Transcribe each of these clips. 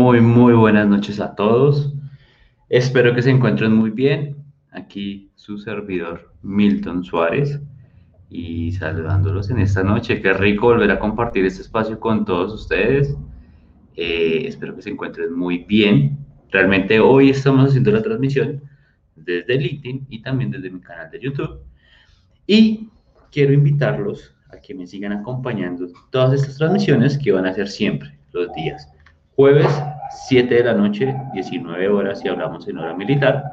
Muy, muy buenas noches a todos. Espero que se encuentren muy bien. Aquí su servidor Milton Suárez y saludándolos en esta noche. Qué rico volver a compartir este espacio con todos ustedes. Eh, espero que se encuentren muy bien. Realmente hoy estamos haciendo la transmisión desde LinkedIn y también desde mi canal de YouTube. Y quiero invitarlos a que me sigan acompañando todas estas transmisiones que van a ser siempre los días. Jueves, 7 de la noche, 19 horas, si hablamos en hora militar.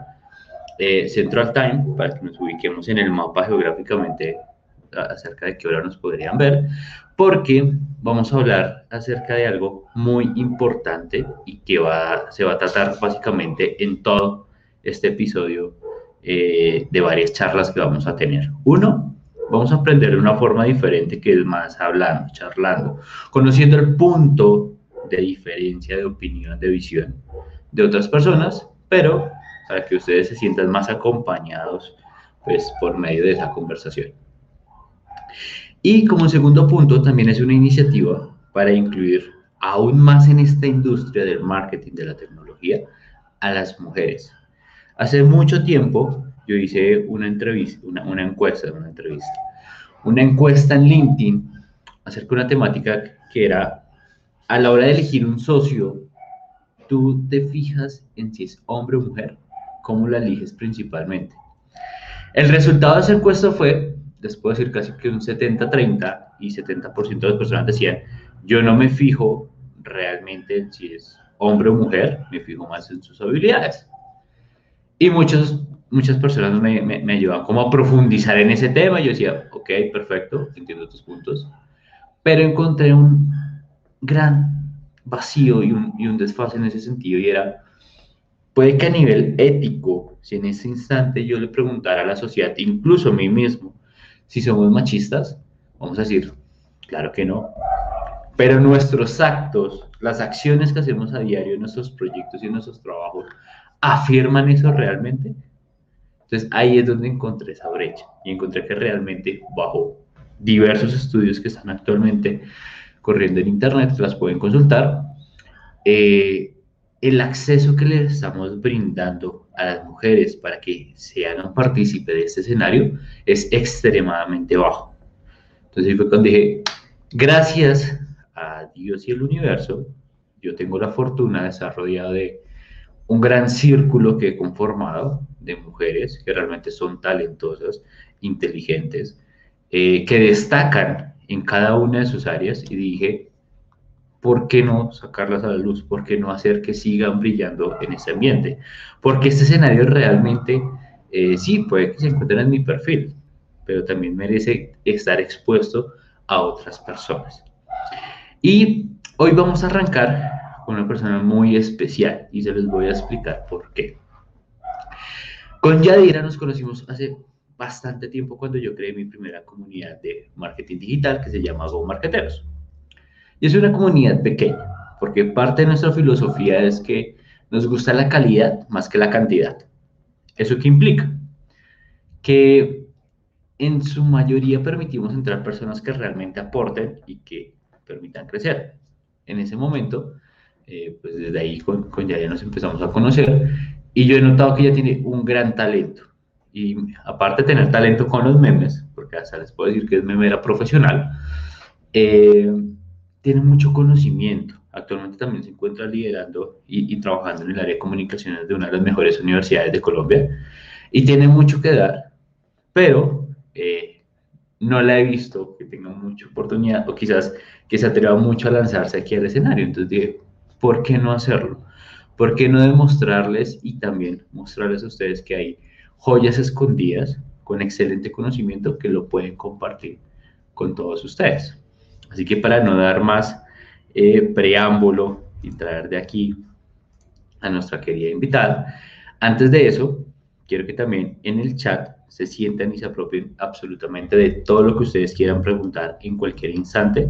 Eh, Central Time, para que nos ubiquemos en el mapa geográficamente acerca de qué hora nos podrían ver, porque vamos a hablar acerca de algo muy importante y que va, se va a tratar básicamente en todo este episodio eh, de varias charlas que vamos a tener. Uno, Vamos a aprender de una forma diferente que es más hablando, charlando, conociendo el punto de diferencia de opinión, de visión de otras personas, pero para que ustedes se sientan más acompañados pues por medio de esa conversación. Y como segundo punto, también es una iniciativa para incluir aún más en esta industria del marketing de la tecnología a las mujeres. Hace mucho tiempo yo hice una entrevista, una, una encuesta, una entrevista, una encuesta en LinkedIn acerca de una temática que era, a la hora de elegir un socio, tú te fijas en si es hombre o mujer, cómo la eliges principalmente. El resultado de esa encuesta fue, les puedo decir casi que un 70-30 y 70% de las personas decían, yo no me fijo realmente en si es hombre o mujer, me fijo más en sus habilidades. Y muchos muchas personas me, me, ayudan como a profundizar en ese tema. Yo decía, ok, perfecto, entiendo tus puntos. Pero encontré un gran vacío y un, y un desfase en ese sentido y era, puede que a nivel ético, si en ese instante yo le preguntara a la sociedad, incluso a mí mismo, si somos machistas, vamos a decir, claro que no. Pero nuestros actos, las acciones que hacemos a diario en nuestros proyectos y en nuestros trabajos, ¿afirman eso realmente? Entonces ahí es donde encontré esa brecha y encontré que realmente bajo diversos estudios que están actualmente corriendo en Internet, las pueden consultar, eh, el acceso que les estamos brindando a las mujeres para que sean un partícipe de este escenario es extremadamente bajo. Entonces fue cuando dije, gracias a Dios y el universo, yo tengo la fortuna de estar rodeado de un gran círculo que he conformado de mujeres que realmente son talentosas, inteligentes, eh, que destacan en cada una de sus áreas y dije, ¿por qué no sacarlas a la luz? ¿Por qué no hacer que sigan brillando en ese ambiente? Porque este escenario realmente, eh, sí, puede que se encuentren en mi perfil, pero también merece estar expuesto a otras personas. Y hoy vamos a arrancar con una persona muy especial y se les voy a explicar por qué. Con Yadira nos conocimos hace bastante tiempo cuando yo creé mi primera comunidad de marketing digital que se llama Go Marketeros. Y es una comunidad pequeña, porque parte de nuestra filosofía es que nos gusta la calidad más que la cantidad. ¿Eso qué implica? Que en su mayoría permitimos entrar personas que realmente aporten y que permitan crecer. En ese momento eh, pues desde ahí con, con Yaya nos empezamos a conocer y yo he notado que ella tiene un gran talento. Y aparte de tener talento con los memes, porque hasta les puedo decir que es memera profesional, eh, tiene mucho conocimiento. Actualmente también se encuentra liderando y, y, trabajando en el área de comunicaciones de una de las mejores universidades de Colombia y tiene mucho que dar, pero eh, no la he visto que tenga mucha oportunidad o quizás que se atreva mucho a lanzarse aquí al escenario. Entonces dije, ¿por qué no hacerlo? ¿Por qué no demostrarles y también mostrarles a ustedes que hay joyas escondidas con excelente conocimiento que lo pueden compartir con todos ustedes? Así que para no dar más eh, preámbulo y traer de aquí a nuestra querida invitada, antes de eso, quiero que también en el chat se sientan y se apropien absolutamente de todo lo que ustedes quieran preguntar en cualquier instante.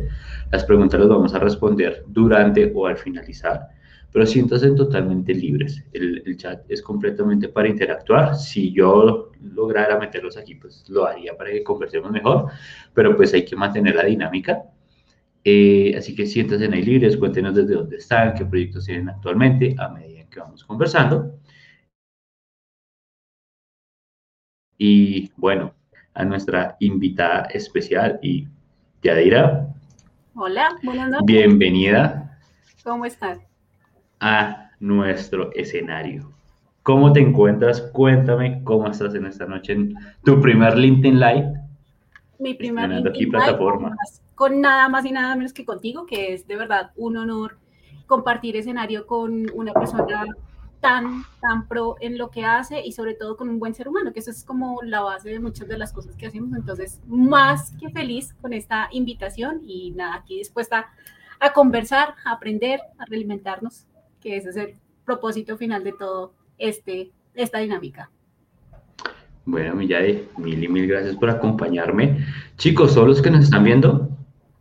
Las preguntas las vamos a responder durante o al finalizar, pero siéntanse totalmente libres. El, el, chat es completamente para interactuar. Si yo lograra meterlos aquí, pues lo haría para que conversemos mejor, pero pues hay que mantener la dinámica. Eh, así que siéntense ahí libres, cuéntenos desde dónde están, qué proyectos tienen actualmente a medida que vamos conversando. Y bueno, a nuestra invitada especial y Yadira. Hola, buenas noches. Bienvenida. ¿Cómo estás? A nuestro escenario. ¿Cómo te encuentras? Cuéntame cómo estás en esta noche en tu primer LinkedIn Live. Mi primer LinkedIn aquí plataforma. con nada más y nada menos que contigo, que es de verdad un honor compartir escenario con una persona tan, tan pro en lo que hace y sobre todo con un buen ser humano, que eso es como la base de muchas de las cosas que hacemos. Entonces, más que feliz con esta invitación y nada, aquí dispuesta a conversar, a aprender, a realimentarnos, que ese es el propósito final de todo este, esta dinámica. Bueno, Millay, mil y mil gracias por acompañarme. Chicos, todos los que nos están viendo,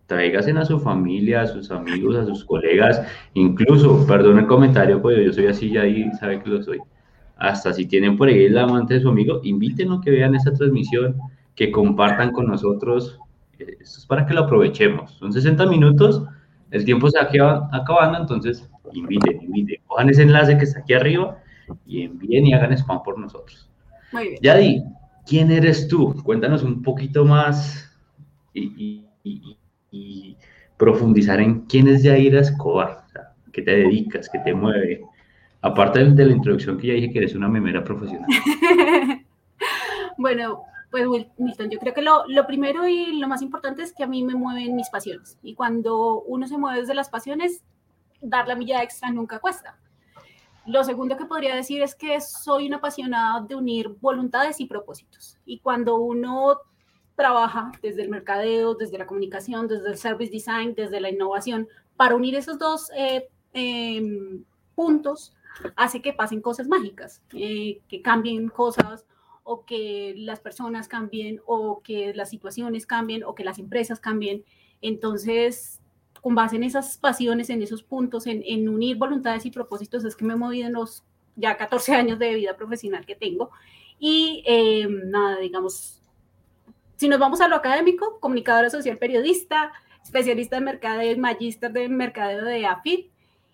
tráigasen a su familia, a sus amigos, a sus colegas, incluso, perdón el comentario, pues yo soy así ya ahí, sabe que lo soy. Hasta si tienen por ahí el amante de su amigo, invítenlo que vean esta transmisión, que compartan con nosotros. Esto es para que lo aprovechemos. Son 60 minutos, el tiempo se va acabando, entonces inviten, inviten. Cojan ese enlace que está aquí arriba y envíen y hagan spam por nosotros. Muy bien. Yadi, ¿quién eres tú? Cuéntanos un poquito más y, profundizar en quién es Yaira Escobar, qué te dedicas, qué te mueve. Aparte de la introducción que ya dije que eres una memera profesional. bueno, pues Milton, yo creo que lo, lo, primero y lo más importante es que a mí me mueven mis pasiones. Y cuando uno se mueve desde las pasiones, dar la milla extra nunca cuesta. Lo segundo que podría decir es que soy una apasionada de unir voluntades y propósitos. Y cuando uno trabaja desde el mercadeo, desde la comunicación, desde el service design, desde la innovación, para unir esos dos eh, em, puntos, hace que pasen cosas mágicas, eh, que cambien cosas o que las personas cambien o que las situaciones cambien o que las empresas cambien. Entonces, con base en esas pasiones, en esos puntos, en, unir voluntades y propósitos, es que me he movido en los ya 14 años de vida profesional que tengo. Y eh, nada, digamos, si nos vamos a lo académico, comunicadora social periodista, especialista en mercadeo, magíster de mercadeo de AFIT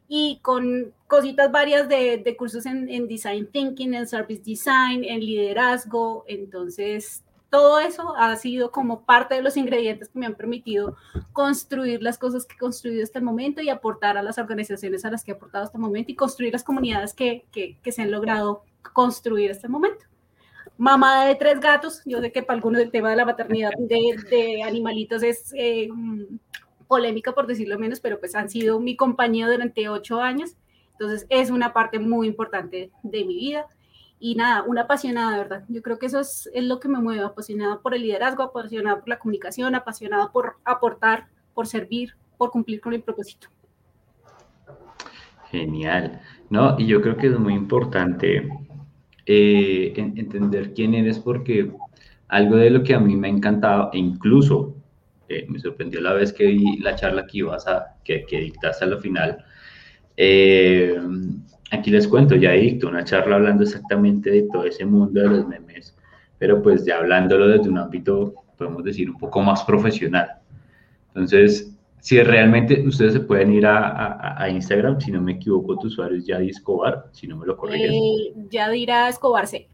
y con cositas varias de, de cursos en, en, design thinking, en service design, en liderazgo. Entonces, todo eso ha sido como parte de los ingredientes que me han permitido construir las cosas que he construido hasta el momento y aportar a las organizaciones a las que he aportado hasta el momento y construir las comunidades que, que, se han logrado construir hasta el momento. Mamá de tres gatos, yo sé que para algunos el tema de la maternidad de, de animalitos es eh, polémica por decirlo menos, pero pues han sido mi compañía durante ocho años, entonces es una parte muy importante de mi vida y nada, una apasionada, ¿verdad? Yo creo que eso es, es, lo que me mueve, apasionada por el liderazgo, apasionada por la comunicación, apasionada por aportar, por servir, por cumplir con el propósito. Genial, ¿no? Y yo creo que es muy importante eh, entender quién eres porque algo de lo que a mí me ha encantado e incluso eh, me sorprendió la vez que vi la charla que ibas a, que, que dictaste a lo final, eh, aquí les cuento, ya dicto una charla hablando exactamente de todo ese mundo de los memes, pero pues ya hablándolo desde un ámbito, podemos decir, un poco más profesional. Entonces, si realmente ustedes se pueden ir a, a, Instagram, si no me equivoco, tu usuario es Yadi Escobar, si no me lo corriges. Eh, Yadira Escobar C.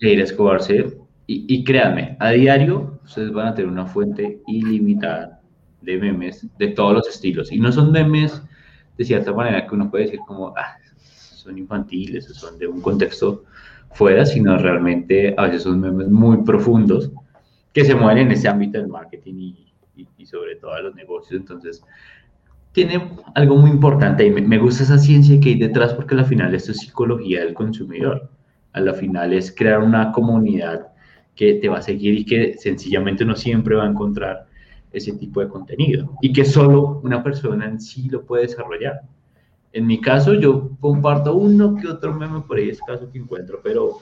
Yadira Escobar C. Y, y créanme, a diario ustedes van a tener una fuente ilimitada de memes de todos los estilos. Y no son memes de cierta manera que uno puede decir como, ah, son infantiles o son de un contexto fuera, sino realmente a veces son memes muy profundos que se mueven en ese ámbito del marketing y, sobre todo a los negocios. Entonces, tiene algo muy importante y me, gusta esa ciencia que hay detrás porque al final esto es psicología del consumidor. A la final es crear una comunidad que te va a seguir y que sencillamente no siempre va a encontrar ese tipo de contenido y que solo una persona en sí lo puede desarrollar. En mi caso, yo comparto uno que otro meme por ahí escaso que encuentro, pero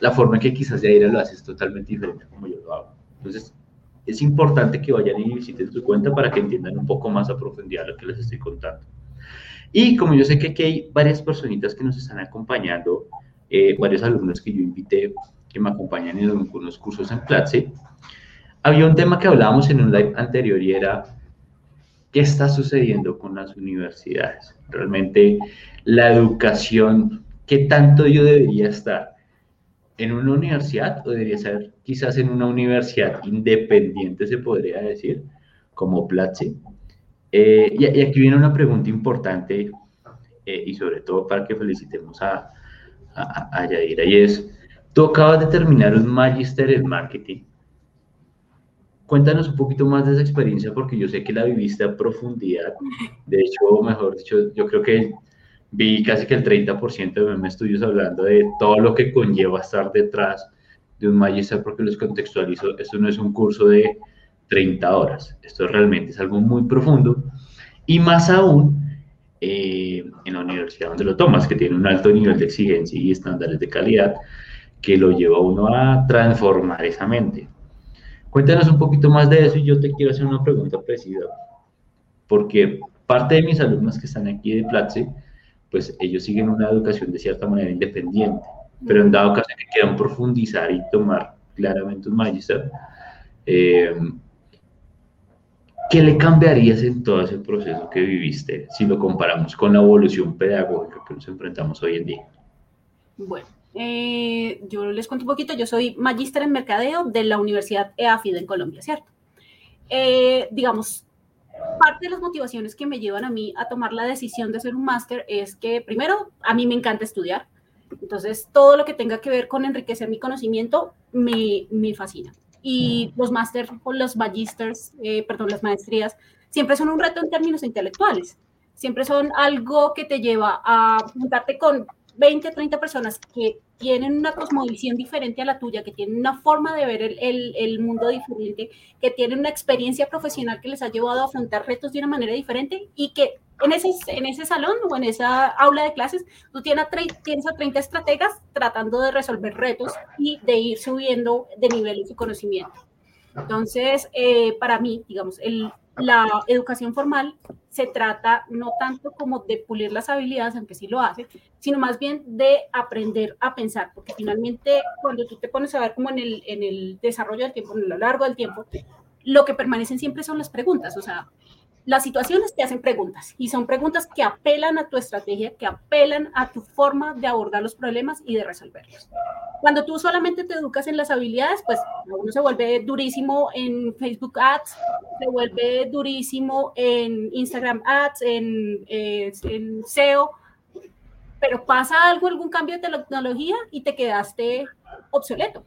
la forma en que quizás Yaira lo hace es totalmente diferente como yo lo hago. Entonces, es importante que vayan y visiten su cuenta para que entiendan un poco más a profundidad lo que les estoy contando. Y como yo sé que aquí hay varias personitas que nos están acompañando, eh, varios alumnos que yo invité que me acompañan en algunos cursos en Platzi, había un tema que hablábamos en un live anterior y era ¿qué está sucediendo con las universidades? Realmente la educación, ¿qué tanto yo debería estar? ¿En una universidad o debería ser quizás en una universidad independiente, se podría decir, como Platzi? Eh, y, aquí viene una pregunta importante eh, y sobre todo para que felicitemos a, a, a Yadira y es, tú acabas de terminar un magister en marketing. Cuéntanos un poquito más de esa experiencia porque yo sé que la viviste a profundidad. De hecho, mejor dicho, yo creo que vi casi que el 30% de mis estudios hablando de todo lo que conlleva estar detrás de un magister porque los contextualizo. Esto no es un curso de 30 horas. Esto realmente es algo muy profundo y más aún eh, en la universidad donde lo tomas, que tiene un alto nivel de exigencia y estándares de calidad que lo lleva a uno a transformar esa mente. Cuéntanos un poquito más de eso y yo te quiero hacer una pregunta precisa, porque parte de mis alumnos que están aquí de Platzi, pues ellos siguen una educación de cierta manera independiente, pero en dado caso que quieran profundizar y tomar claramente un magister, eh, ¿qué le cambiarías en todo ese proceso que viviste si lo comparamos con la evolución pedagógica que nos enfrentamos hoy en día? Bueno, eh, yo les cuento un poquito, yo soy magíster en mercadeo de la Universidad EAFID en Colombia, ¿cierto? Eh, digamos, parte de las motivaciones que me llevan a mí a tomar la decisión de hacer un máster es que, primero, a mí me encanta estudiar, entonces todo lo que tenga que ver con enriquecer mi conocimiento me, me fascina. Y los máster o los magisters, eh, perdón, las maestrías, siempre son un reto en términos intelectuales siempre son algo que te lleva a juntarte con 20, 30 personas que tienen una cosmovisión diferente a la tuya, que tienen una forma de ver el, el, mundo diferente, que tienen una experiencia profesional que les ha llevado a afrontar retos de una manera diferente y que en ese, en ese salón o en esa aula de clases tú tienes a, tienes a 30 estrategas tratando de resolver retos y de ir subiendo de nivel de su conocimiento. Entonces, eh, para mí, digamos, el, la educación formal se trata no tanto como de pulir las habilidades, aunque sí lo hace, sino más bien de aprender a pensar, porque finalmente cuando tú te pones a ver como en el, en el desarrollo del tiempo, en lo largo del tiempo, lo que permanecen siempre son las preguntas, o sea, las situaciones te hacen preguntas y son preguntas que apelan a tu estrategia, que apelan a tu forma de abordar los problemas y de resolverlos. Cuando tú solamente te educas en las habilidades, pues uno se vuelve durísimo en Facebook Ads, se vuelve durísimo en Instagram Ads, en, eh, en SEO, pero pasa algo, algún cambio de tecnología y te quedaste obsoleto.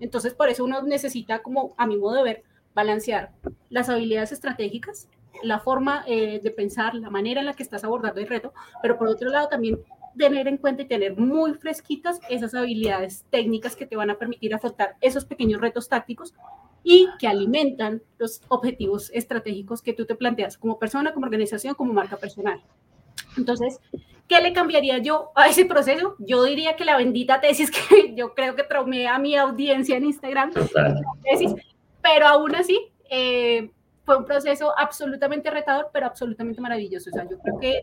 Entonces, por eso uno necesita, como a mi modo de ver, balancear las habilidades estratégicas, la forma eh, de pensar, la manera en la que estás abordando el reto, pero por otro lado también tener en cuenta y tener muy fresquitas esas habilidades técnicas que te van a permitir afrontar esos pequeños retos tácticos y que alimentan los objetivos estratégicos que tú te planteas como persona, como organización, como marca personal. Entonces, ¿qué le cambiaría yo a ese proceso? Yo diría que la bendita tesis que yo creo que traumé a mi audiencia en Instagram, tesis, pero aún así eh, fue un proceso absolutamente retador, pero absolutamente maravilloso. O sea, yo creo que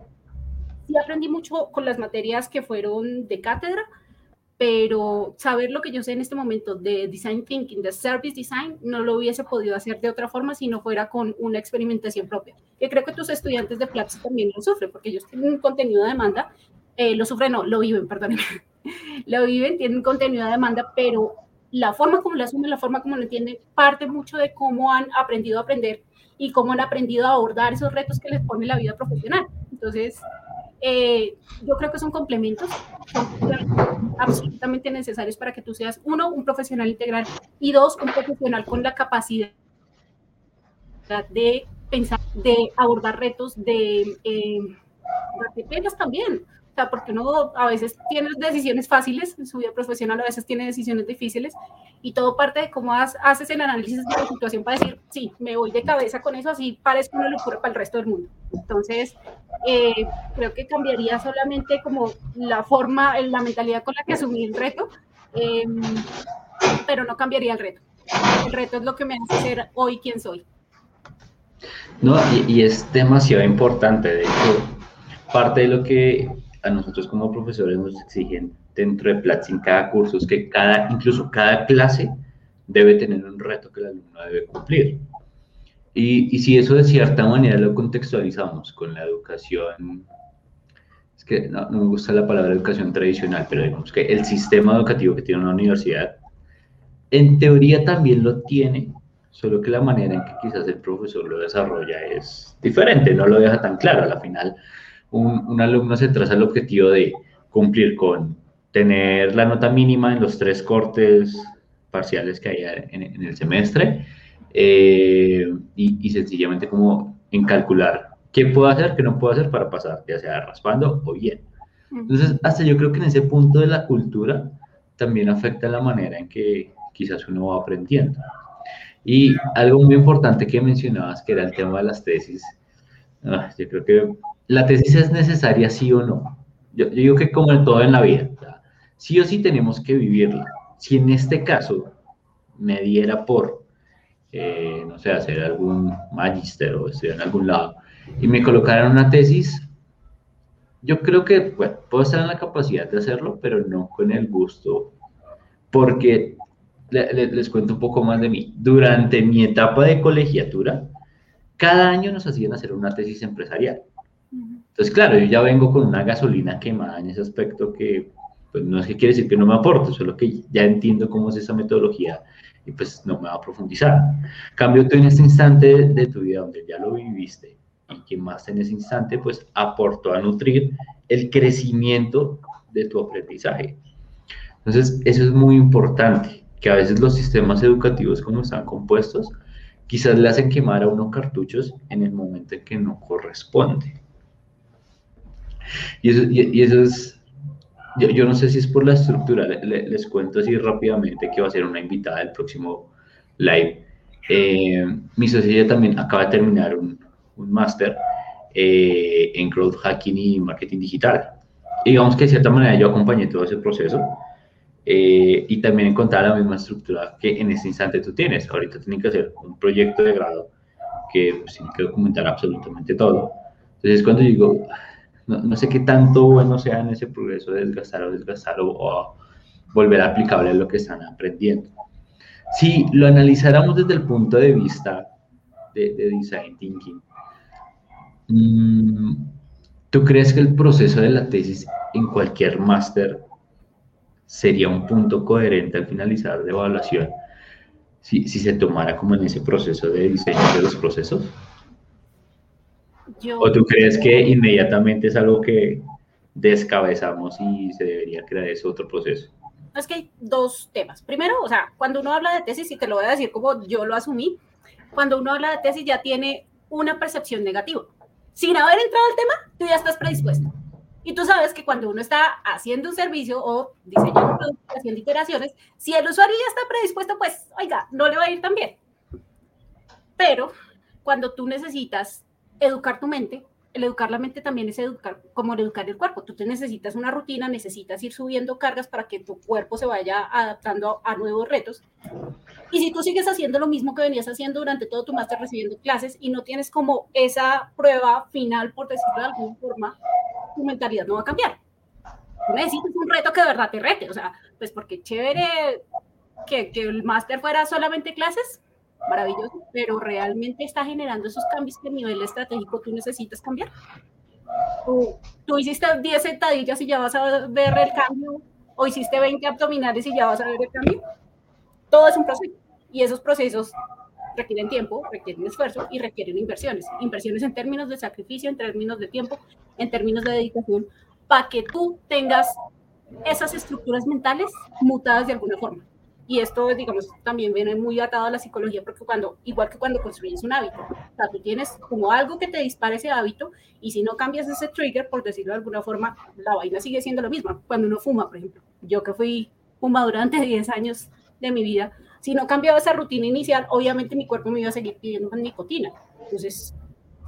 sí aprendí mucho con las materias que fueron de cátedra, pero saber lo que yo sé en este momento de design thinking, de service design, no lo hubiese podido hacer de otra forma si no fuera con una experimentación propia. Que creo que tus estudiantes de Platzi también lo sufren, porque ellos tienen un contenido de demanda, eh, lo sufren, no, lo viven, perdón, lo viven, tienen contenido de demanda, pero la forma como lo asumen, la forma como lo entienden, parte mucho de cómo han aprendido a aprender y cómo han aprendido a abordar esos retos que les pone la vida profesional. Entonces, eh, yo creo que son complementos, absolutamente necesarios para que tú seas, uno, un profesional integral y dos, un profesional con la capacidad de pensar, de abordar retos, de, eh, de también. Sea, porque uno a veces tiene decisiones fáciles en su vida profesional, a veces tiene decisiones difíciles y todo parte de cómo haces el análisis de la situación para decir, sí, me voy de cabeza con eso, así parezco una locura para el resto del mundo. Entonces, eh, creo que cambiaría solamente como la forma, la mentalidad con la que asumí el reto, em, pero no cambiaría el reto. El reto es lo que me hace ser hoy quien soy. No, y, y es demasiado importante. De hecho, parte de lo que a nosotros como profesores nos exigen dentro de Platzi en cada curso es que cada, incluso cada clase debe tener un reto que el alumno debe cumplir. Y, y si eso de cierta manera lo contextualizamos con la educación, es que no, no me gusta la palabra educación tradicional, pero digamos que el sistema educativo que tiene una universidad, en teoría también lo tiene, solo que la manera en que quizás el profesor lo desarrolla es diferente, no lo deja tan claro. A la final, un, un alumno se traza el objetivo de cumplir con tener la nota mínima en los tres cortes parciales que hay en, en el semestre eh, y, y, sencillamente como en calcular qué puedo hacer, qué no puedo hacer para pasar, ya sea raspando o bien. Entonces, hasta yo creo que en ese punto de la cultura también afecta la manera en que quizás uno va aprendiendo. Y algo muy importante que mencionabas, que era el tema de las tesis, ah, yo creo que la tesis es necesaria sí o no. Yo, yo digo que como en todo en la vida, sí o sí tenemos que vivirla. Si en este caso me diera por, eh, no sé, hacer algún magister o estudiar en algún lado y me colocaran una tesis, yo creo que, bueno, puedo estar en la capacidad de hacerlo, pero no con el gusto, porque les cuento un poco más de mí. Durante mi etapa de colegiatura, cada año nos hacían hacer una tesis empresarial. Entonces, claro, yo ya vengo con una gasolina quemada en ese aspecto que, pues no es que quiere decir que no me aporte, solo que ya entiendo cómo es esa metodología y pues no me va a profundizar. Cambio tú en este instante de tu vida donde ya lo viviste y que más en ese instante pues aportó a nutrir el crecimiento de tu aprendizaje. Entonces, eso es muy importante, que a veces los sistemas educativos como están compuestos, quizás le hacen quemar a uno cartuchos en el momento en que no corresponde. Y eso, y, eso es, yo, yo, no sé si es por la estructura, les cuento así rápidamente que va a ser una invitada del próximo live. Eh, mi socia también acaba de terminar un, un máster eh, en growth hacking y marketing digital. Y digamos que de cierta manera yo acompañé todo ese proceso eh, y también encontrar la misma estructura que en este instante tú tienes. Ahorita tienen que hacer un proyecto de grado que pues, tiene que documentar absolutamente todo. Entonces cuando digo, no, sé qué tanto bueno sea en ese progreso de desgastar o desgastar o, o volver aplicable a lo que están aprendiendo. Si lo analizáramos desde el punto de vista de, de design thinking, Mm, ¿Tú crees que el proceso de la tesis en cualquier máster sería un punto coherente al finalizar de evaluación si, si, se tomara como en ese proceso de diseño de los procesos? Yo... ¿O tú crees que inmediatamente es algo que descabezamos y se debería crear ese otro proceso? Es que hay dos temas. Primero, o sea, cuando uno habla de tesis, y te lo voy a decir como yo lo asumí, cuando uno habla de tesis ya tiene una percepción negativa sin haber entrado al tema, tú ya estás predispuesto. Y tú sabes que cuando uno está haciendo un servicio o diseñando un producto, haciendo iteraciones, si el usuario ya está predispuesto, pues, oiga, no le va a ir tan bien. Pero cuando tú necesitas educar tu mente, el educar la mente también es educar, como educar el cuerpo. Tú te necesitas una rutina, necesitas ir subiendo cargas para que tu cuerpo se vaya adaptando a, nuevos retos. Y si tú sigues haciendo lo mismo que venías haciendo durante todo tu máster, recibiendo clases, y no tienes como esa prueba final, por decirlo de alguna forma, tu mentalidad no va a cambiar. Tú necesitas un reto que de verdad te rete. O sea, pues porque chévere que, que el máster fuera solamente clases, maravilloso, pero realmente está generando esos cambios que a nivel estratégico tú necesitas cambiar. Tú, tú hiciste 10 sentadillas y ya vas a ver el cambio, o hiciste 20 abdominales y ya vas a ver el cambio. Todo es un proceso y esos procesos requieren tiempo, requieren esfuerzo y requieren inversiones. Inversiones en términos de sacrificio, en términos de tiempo, en términos de dedicación, para que tú tengas esas estructuras mentales mutadas de alguna forma. Y esto, digamos, también viene muy atado a la psicología, porque cuando, igual que cuando construyes un hábito, o sea, tú tienes como algo que te dispara ese hábito, y si no cambias ese trigger, por decirlo de alguna forma, la vaina sigue siendo lo mismo. Cuando uno fuma, por ejemplo, yo que fui fuma durante 10 años de mi vida, si no cambiaba esa rutina inicial, obviamente mi cuerpo me iba a seguir pidiendo más nicotina. Entonces,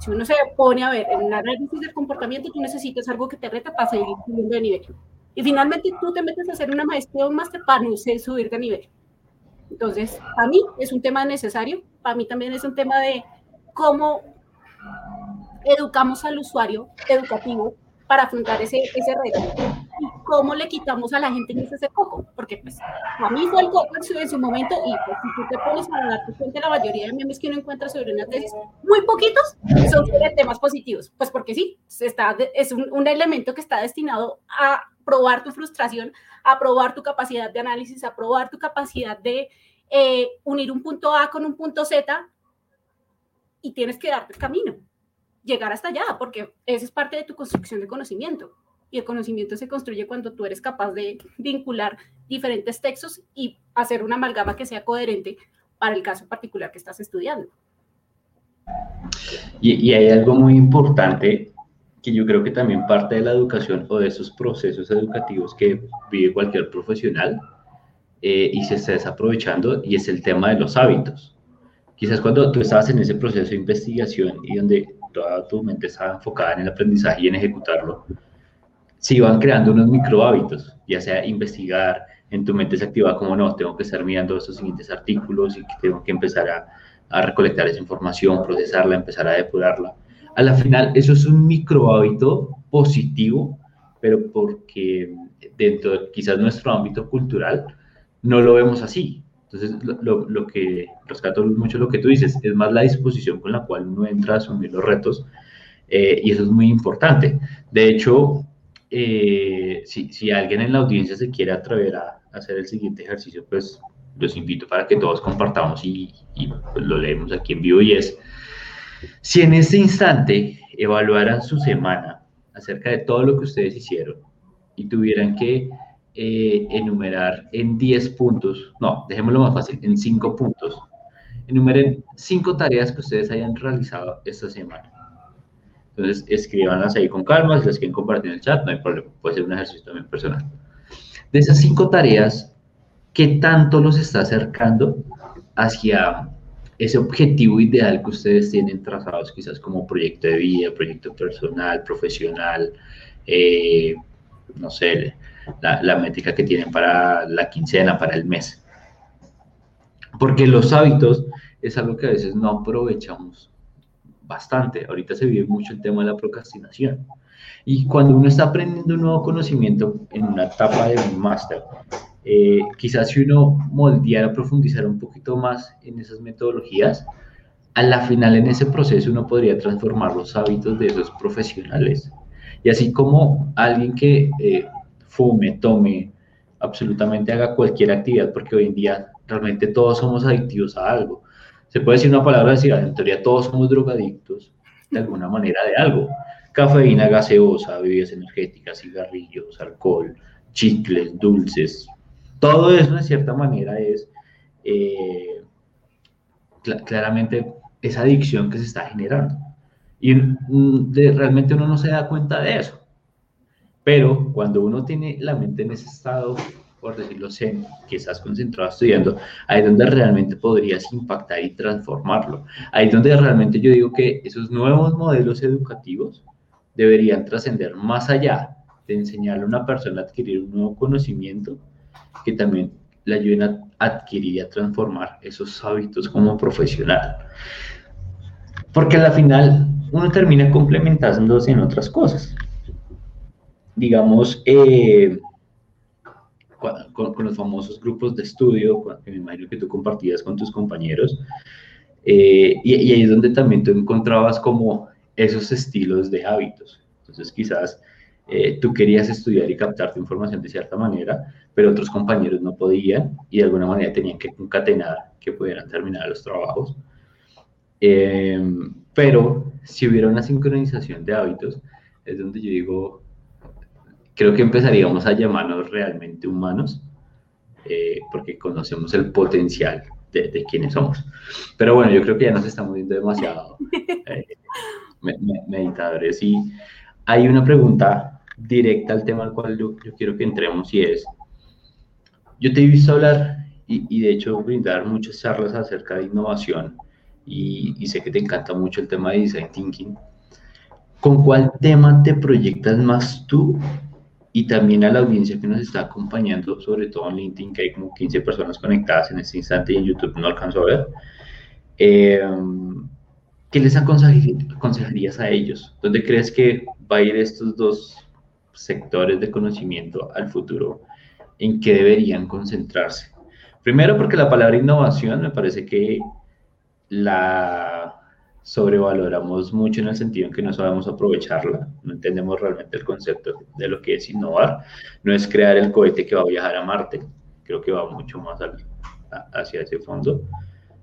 si uno se pone a ver en el análisis del comportamiento, tú necesitas algo que te reta para seguir subiendo de nivel. Y finalmente tú te metes a hacer una maestría o un máster para no subir de nivel. Entonces, para mí es un tema necesario, para mí también es un tema de cómo educamos al usuario educativo para afrontar ese, ese reto. ¿Y cómo le quitamos a la gente en ese coco? Porque pues a mí fue el coco en su, momento y pues, si tú te pones a darte cuenta, la mayoría de memes que uno encuentra sobre una tesis, muy poquitos son sobre temas positivos. Pues porque sí, está, es un, un elemento que está destinado a probar tu frustración, a probar tu capacidad de análisis, a probar tu capacidad de eh, unir un punto A con un punto Z y tienes que darte el camino llegar hasta allá, porque eso es parte de tu construcción de conocimiento. Y el conocimiento se construye cuando tú eres capaz de vincular diferentes textos y hacer una amalgama que sea coherente para el caso particular que estás estudiando. Y, hay algo muy importante que yo creo que también parte de la educación o de esos procesos educativos que vive cualquier profesional eh, y se está desaprovechando, y es el tema de los hábitos. Quizás cuando tú estabas en ese proceso de investigación y donde toda tu mente estaba enfocada en el aprendizaje y en ejecutarlo, se iban creando unos micro hábitos, ya sea investigar, en tu mente se activa como no, tengo que estar mirando estos siguientes artículos y tengo que empezar a, a recolectar esa información, procesarla, empezar a depurarla. A la final, eso es un micro hábito positivo, pero porque dentro de quizás nuestro ámbito cultural no lo vemos así. Entonces, lo, lo, que rescato mucho lo que tú dices, es más la disposición con la cual uno entra a asumir los retos, eh, y eso es muy importante. De hecho, eh, si, si, alguien en la audiencia se quiere atrever a, hacer el siguiente ejercicio, pues los invito para que todos compartamos y, y pues, lo leemos aquí en vivo, y es, si en este instante evaluaran su semana acerca de todo lo que ustedes hicieron y tuvieran que eh, enumerar en 10 puntos, no, dejémoslo más fácil, en 5 puntos. Enumeren 5 tareas que ustedes hayan realizado esta semana. Entonces, escríbanlas ahí con calma, si las quieren compartir en el chat, no hay problema, puede ser un ejercicio también personal. De esas 5 tareas, ¿qué tanto los está acercando hacia ese objetivo ideal que ustedes tienen trazados, quizás como proyecto de vida, proyecto personal, profesional, eh, no sé, la, métrica que tienen para la quincena, para el mes. Porque los hábitos es algo que a veces no aprovechamos bastante. Ahorita se vive mucho el tema de la procrastinación. Y cuando uno está aprendiendo un nuevo conocimiento en una etapa de un máster, eh, quizás si uno moldeara, profundizar un poquito más en esas metodologías, a la final en ese proceso uno podría transformar los hábitos de esos profesionales. Y así como alguien que eh, fume, tome, absolutamente haga cualquier actividad, porque hoy en día realmente todos somos adictivos a algo. Se puede decir una palabra así, en teoría todos somos drogadictos de alguna manera de algo. Cafeína, gaseosa, bebidas energéticas, cigarrillos, alcohol, chicles, dulces. Todo eso de cierta manera es eh, claramente esa adicción que se está generando. Y realmente uno no se da cuenta de eso. Pero cuando uno tiene la mente en ese estado, por decirlo así, que estás concentrado estudiando, ahí es donde realmente podrías impactar y transformarlo. Ahí es donde realmente yo digo que esos nuevos modelos educativos deberían trascender más allá de enseñarle a una persona a adquirir un nuevo conocimiento, que también le ayuden a adquirir y a transformar esos hábitos como profesional. Porque al final uno termina complementándose en otras cosas digamos, eh, con, los famosos grupos de estudio, que me imagino que tú compartías con tus compañeros, eh, y, ahí es donde también tú encontrabas como esos estilos de hábitos. Entonces quizás eh, tú querías estudiar y captar tu información de cierta manera, pero otros compañeros no podían y de alguna manera tenían que concatenar que pudieran terminar los trabajos. pero si hubiera una sincronización de hábitos, es donde yo digo, creo que empezaríamos a llamarnos realmente humanos, eh, porque conocemos el potencial de, de, quienes somos. Pero bueno, yo creo que ya nos estamos viendo demasiado eh, meditadores. Y hay una pregunta directa al tema al cual yo, yo, quiero que entremos y es, yo te he visto hablar y, y de hecho brindar muchas charlas acerca de innovación y, y sé que te encanta mucho el tema de design thinking. ¿Con cuál tema te proyectas más tú y también a la audiencia que nos está acompañando, sobre todo en LinkedIn, que hay como 15 personas conectadas en este instante y en YouTube no alcanzo a ver. Eh, ¿qué les aconsejarías a ellos? ¿Dónde crees que va a ir estos dos sectores de conocimiento al futuro? ¿En qué deberían concentrarse? Primero porque la palabra innovación me parece que la sobrevaloramos mucho en el sentido en que no sabemos aprovecharla, no entendemos realmente el concepto de lo que es innovar, no es crear el cohete que va a viajar a Marte, creo que va mucho más hacia ese fondo,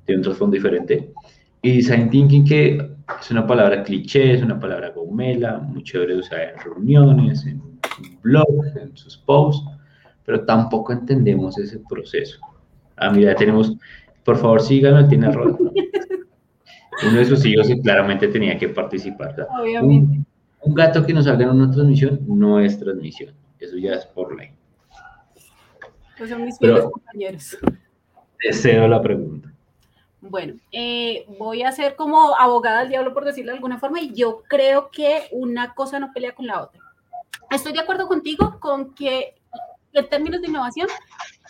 tiene un trasfondo diferente. Y design thinking que es una palabra cliché, es una palabra gomela, muy chévere usar en reuniones, en blogs, en sus posts, pero tampoco entendemos ese proceso. Ah, mira, tenemos, por favor síganlo, tiene arroz uno de sus hijos claramente tenía que participar. Un, gato que nos salga en una transmisión no es transmisión, eso ya es por ley. Pues son mis fieles compañeros. Deseo la pregunta. Bueno, eh, voy a ser como abogada del diablo, por decirlo de alguna forma, y yo creo que una cosa no pelea con la otra. Estoy de acuerdo contigo con que en términos de innovación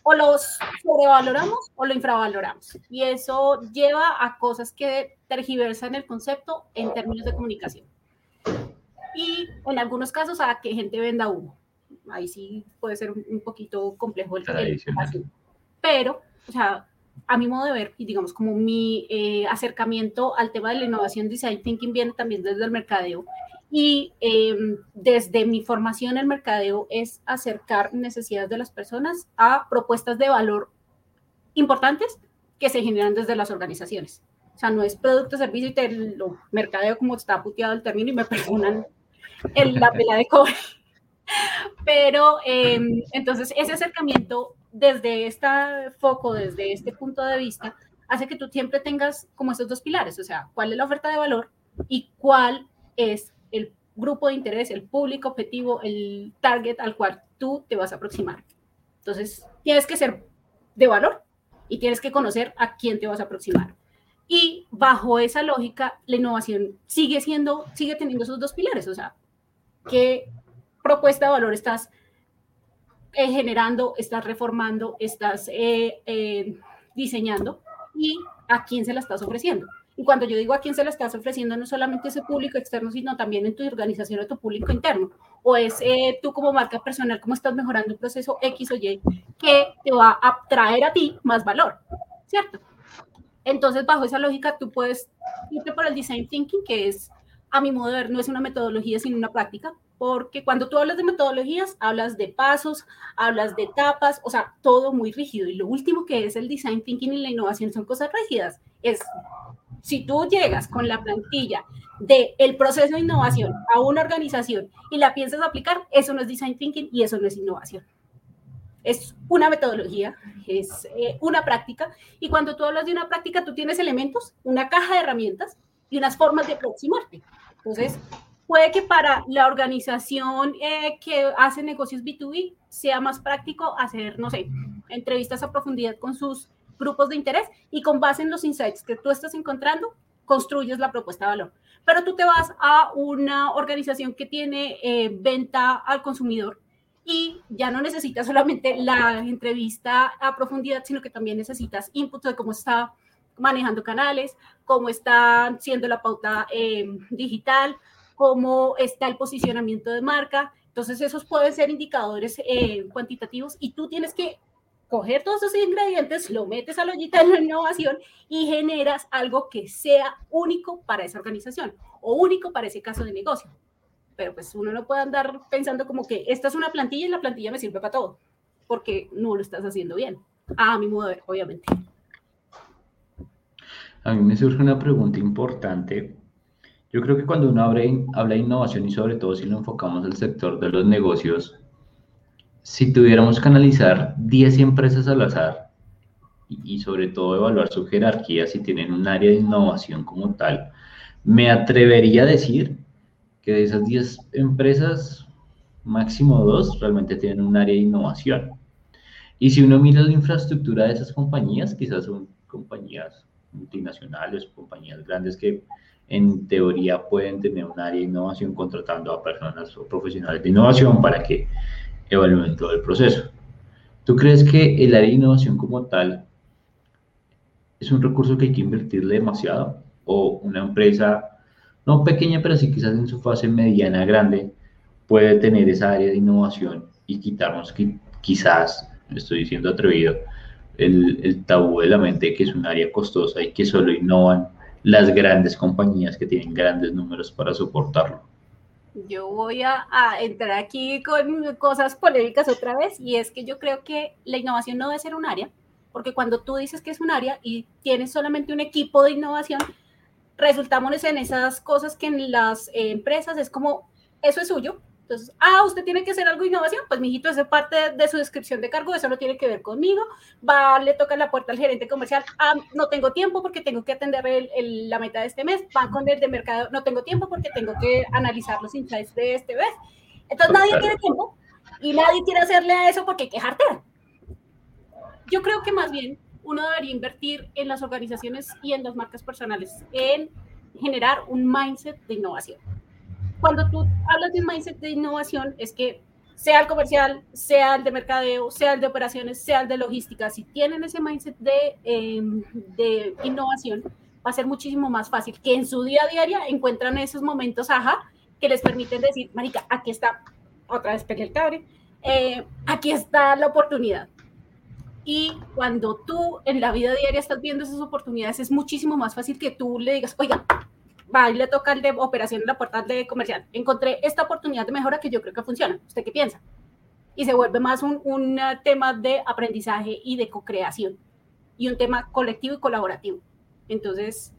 o los sobrevaloramos o lo infravaloramos. Y eso lleva a cosas que tergiversan el concepto en términos de comunicación. Y en algunos casos a que gente venda humo. Ahí sí puede ser un poquito complejo el, el Pero, o sea, a mi modo de ver, y digamos como mi eh, acercamiento al tema de la innovación design thinking viene también desde el mercadeo y em, desde mi formación en mercadeo es acercar necesidades de las personas a propuestas de valor importantes que se generan desde las organizaciones. O sea, no es producto, servicio y te lo mercadeo como está puteado el término y me perdonan el, la pela de cobre. Pero em, entonces ese acercamiento desde este foco, desde este punto de vista, hace que tú siempre tengas como esos dos pilares, o sea, cuál es la oferta de valor y cuál es el grupo de interés, el público objetivo, el target al cual tú te vas a aproximar. Entonces, tienes que ser de valor y tienes que conocer a quién te vas a aproximar. Y bajo esa lógica, la innovación sigue siendo, sigue teniendo esos dos pilares, o sea, qué propuesta de valor estás eh, generando, estás reformando, estás eh, eh, diseñando y a quién se la estás ofreciendo. Y cuando yo digo a quién se la estás ofreciendo, no solamente ese público externo, sino también en tu organización o tu público interno. O es eh, tú como marca personal, cómo estás mejorando un proceso X o Y que te va a traer a ti más valor, ¿cierto? Entonces, bajo esa lógica, tú puedes irte por el design thinking, que es, a mi modo de ver, no es una metodología, sino una práctica, porque cuando tú hablas de metodologías, hablas de pasos, hablas de etapas, o sea, todo muy rígido. Y lo último que es el design thinking y la innovación son cosas rígidas. Es si tú llegas con la plantilla del el proceso de innovación a una organización y la piensas aplicar, eso no es design thinking y eso no es innovación. Es una metodología, es eh, una práctica y cuando tú hablas de una práctica, tú tienes elementos, una caja de herramientas y unas formas de aproximarte. Entonces, puede que para la organización eh, que hace negocios B2B sea más práctico hacer, no sé, entrevistas a profundidad con sus grupos de interés y con base en los insights que tú estás encontrando, construyes la propuesta de valor. Pero tú te vas a una organización que tiene eh, venta al consumidor y ya no necesitas solamente la entrevista a profundidad, sino que también necesitas input de cómo está manejando canales, cómo está siendo la pauta eh, digital, cómo está el posicionamiento de marca. Entonces, esos pueden ser indicadores eh, cuantitativos y tú tienes que coger todos esos ingredientes, lo metes a la ollita de la innovación y generas algo que sea único para esa organización o único para ese caso de negocio. Pero pues uno no puede andar pensando como que esta es una plantilla y la plantilla me sirve para todo, porque no lo estás haciendo bien. A mi modo de ver, obviamente. A mí me surge una pregunta importante. Yo creo que cuando uno habla, habla de innovación y sobre todo si lo enfocamos al sector de los negocios, si tuviéramos que analizar 10 empresas al azar y, sobre todo evaluar su jerarquía si tienen un área de innovación como tal, me atrevería a decir que de esas 10 empresas, máximo dos realmente tienen un área de innovación. Y si uno mira la infraestructura de esas compañías, quizás son compañías multinacionales, compañías grandes que en teoría pueden tener un área de innovación contratando a personas o profesionales de innovación para que evalúen todo el proceso. ¿Tú crees que el área de innovación como tal es un recurso que hay que invertirle demasiado? o una empresa, no pequeña, pero sí quizás en su fase mediana, grande, puede tener esa área de innovación y quitarnos quizás, estoy diciendo atrevido, el, el tabú de la mente que es un área costosa y que solo innovan las grandes compañías que tienen grandes números para soportarlo. Yo voy a, entrar aquí con cosas polémicas otra vez y es que yo creo que la innovación no debe ser un área, porque cuando tú dices que es un área y tienes solamente un equipo de innovación, resultamos en esas cosas que en las empresas es como, eso es suyo, entonces, ah, usted tiene que hacer algo de innovación, pues mijito, eso es parte de, su descripción de cargo, eso no tiene que ver conmigo. Va, le toca la puerta al gerente comercial, ah, no tengo tiempo porque tengo que atender la meta de este mes. Va con el de mercado, no tengo tiempo porque tengo que analizar los insights de este mes. Entonces, nadie tiene tiempo y nadie quiere hacerle a eso porque hay que Yo creo que más bien uno debería invertir en las organizaciones y en las marcas personales, en generar un mindset de innovación cuando tú hablas de un mindset de innovación, es que sea el comercial, sea el de mercadeo, sea el de operaciones, sea el de logística, si tienen ese mindset de, em, de innovación, va a ser muchísimo más fácil que en su día a día encuentran esos momentos, ajá, que les permiten decir, marica, aquí está, otra vez pegué el cable, eh, aquí está la oportunidad. Y cuando tú en la vida diaria estás viendo esas oportunidades, es muchísimo más fácil que tú le digas, oiga, va y le toca el de operación en la puerta de comercial. Encontré esta oportunidad de mejora que yo creo que funciona. ¿Usted qué piensa? Y se vuelve más un, un tema de aprendizaje y de co-creación y un tema colectivo y colaborativo. Entonces,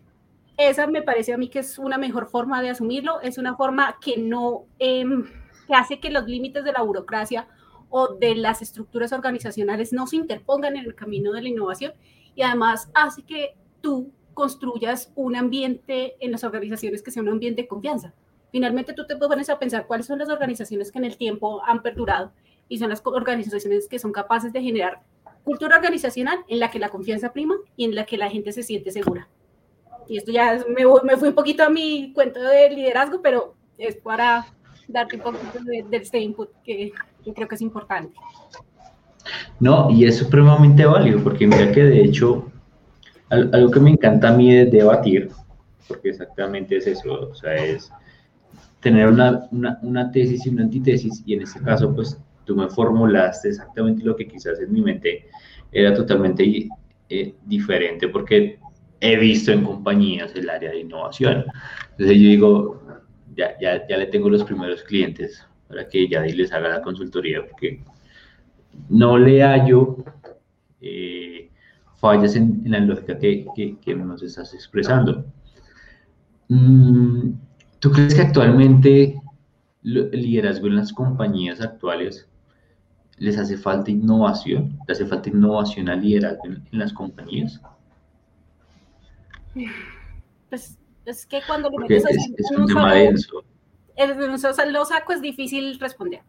esa me parece a mí que es una mejor forma de asumirlo, es una forma que no, em, que hace que los límites de la burocracia o de las estructuras organizacionales no se interpongan en el camino de la innovación y además hace que tú construyas un ambiente en las organizaciones que sea un ambiente de confianza. Finalmente tú te pones a pensar cuáles son las organizaciones que en el tiempo han perdurado y son las organizaciones que son capaces de generar cultura organizacional en la que la confianza prima y en la que la gente se siente segura. Y esto ya me, me fui un poquito a mi cuento de liderazgo, pero es para darte un poquito de, de este input que yo creo que es importante. No, y es supremamente válido, porque mira que de hecho algo que me encanta a mí es debatir, porque exactamente es eso, o sea, es tener una, una, una, tesis y una antítesis, y en este caso, pues tú me formulaste exactamente lo que quizás en mi mente era totalmente eh, diferente, porque he visto en compañías el área de innovación. Entonces yo digo, ya, ya, ya le tengo los primeros clientes para que ya les haga la consultoría, porque no le hallo... Eh, fallas en, la lógica que, que, nos estás expresando. Mm, ¿Tú crees que actualmente el liderazgo en las compañías actuales les hace falta innovación? ¿Le hace falta innovación al liderazgo en, las compañías? Pues es que cuando lo metes es, es un tema denso. En lo saco es difícil responder.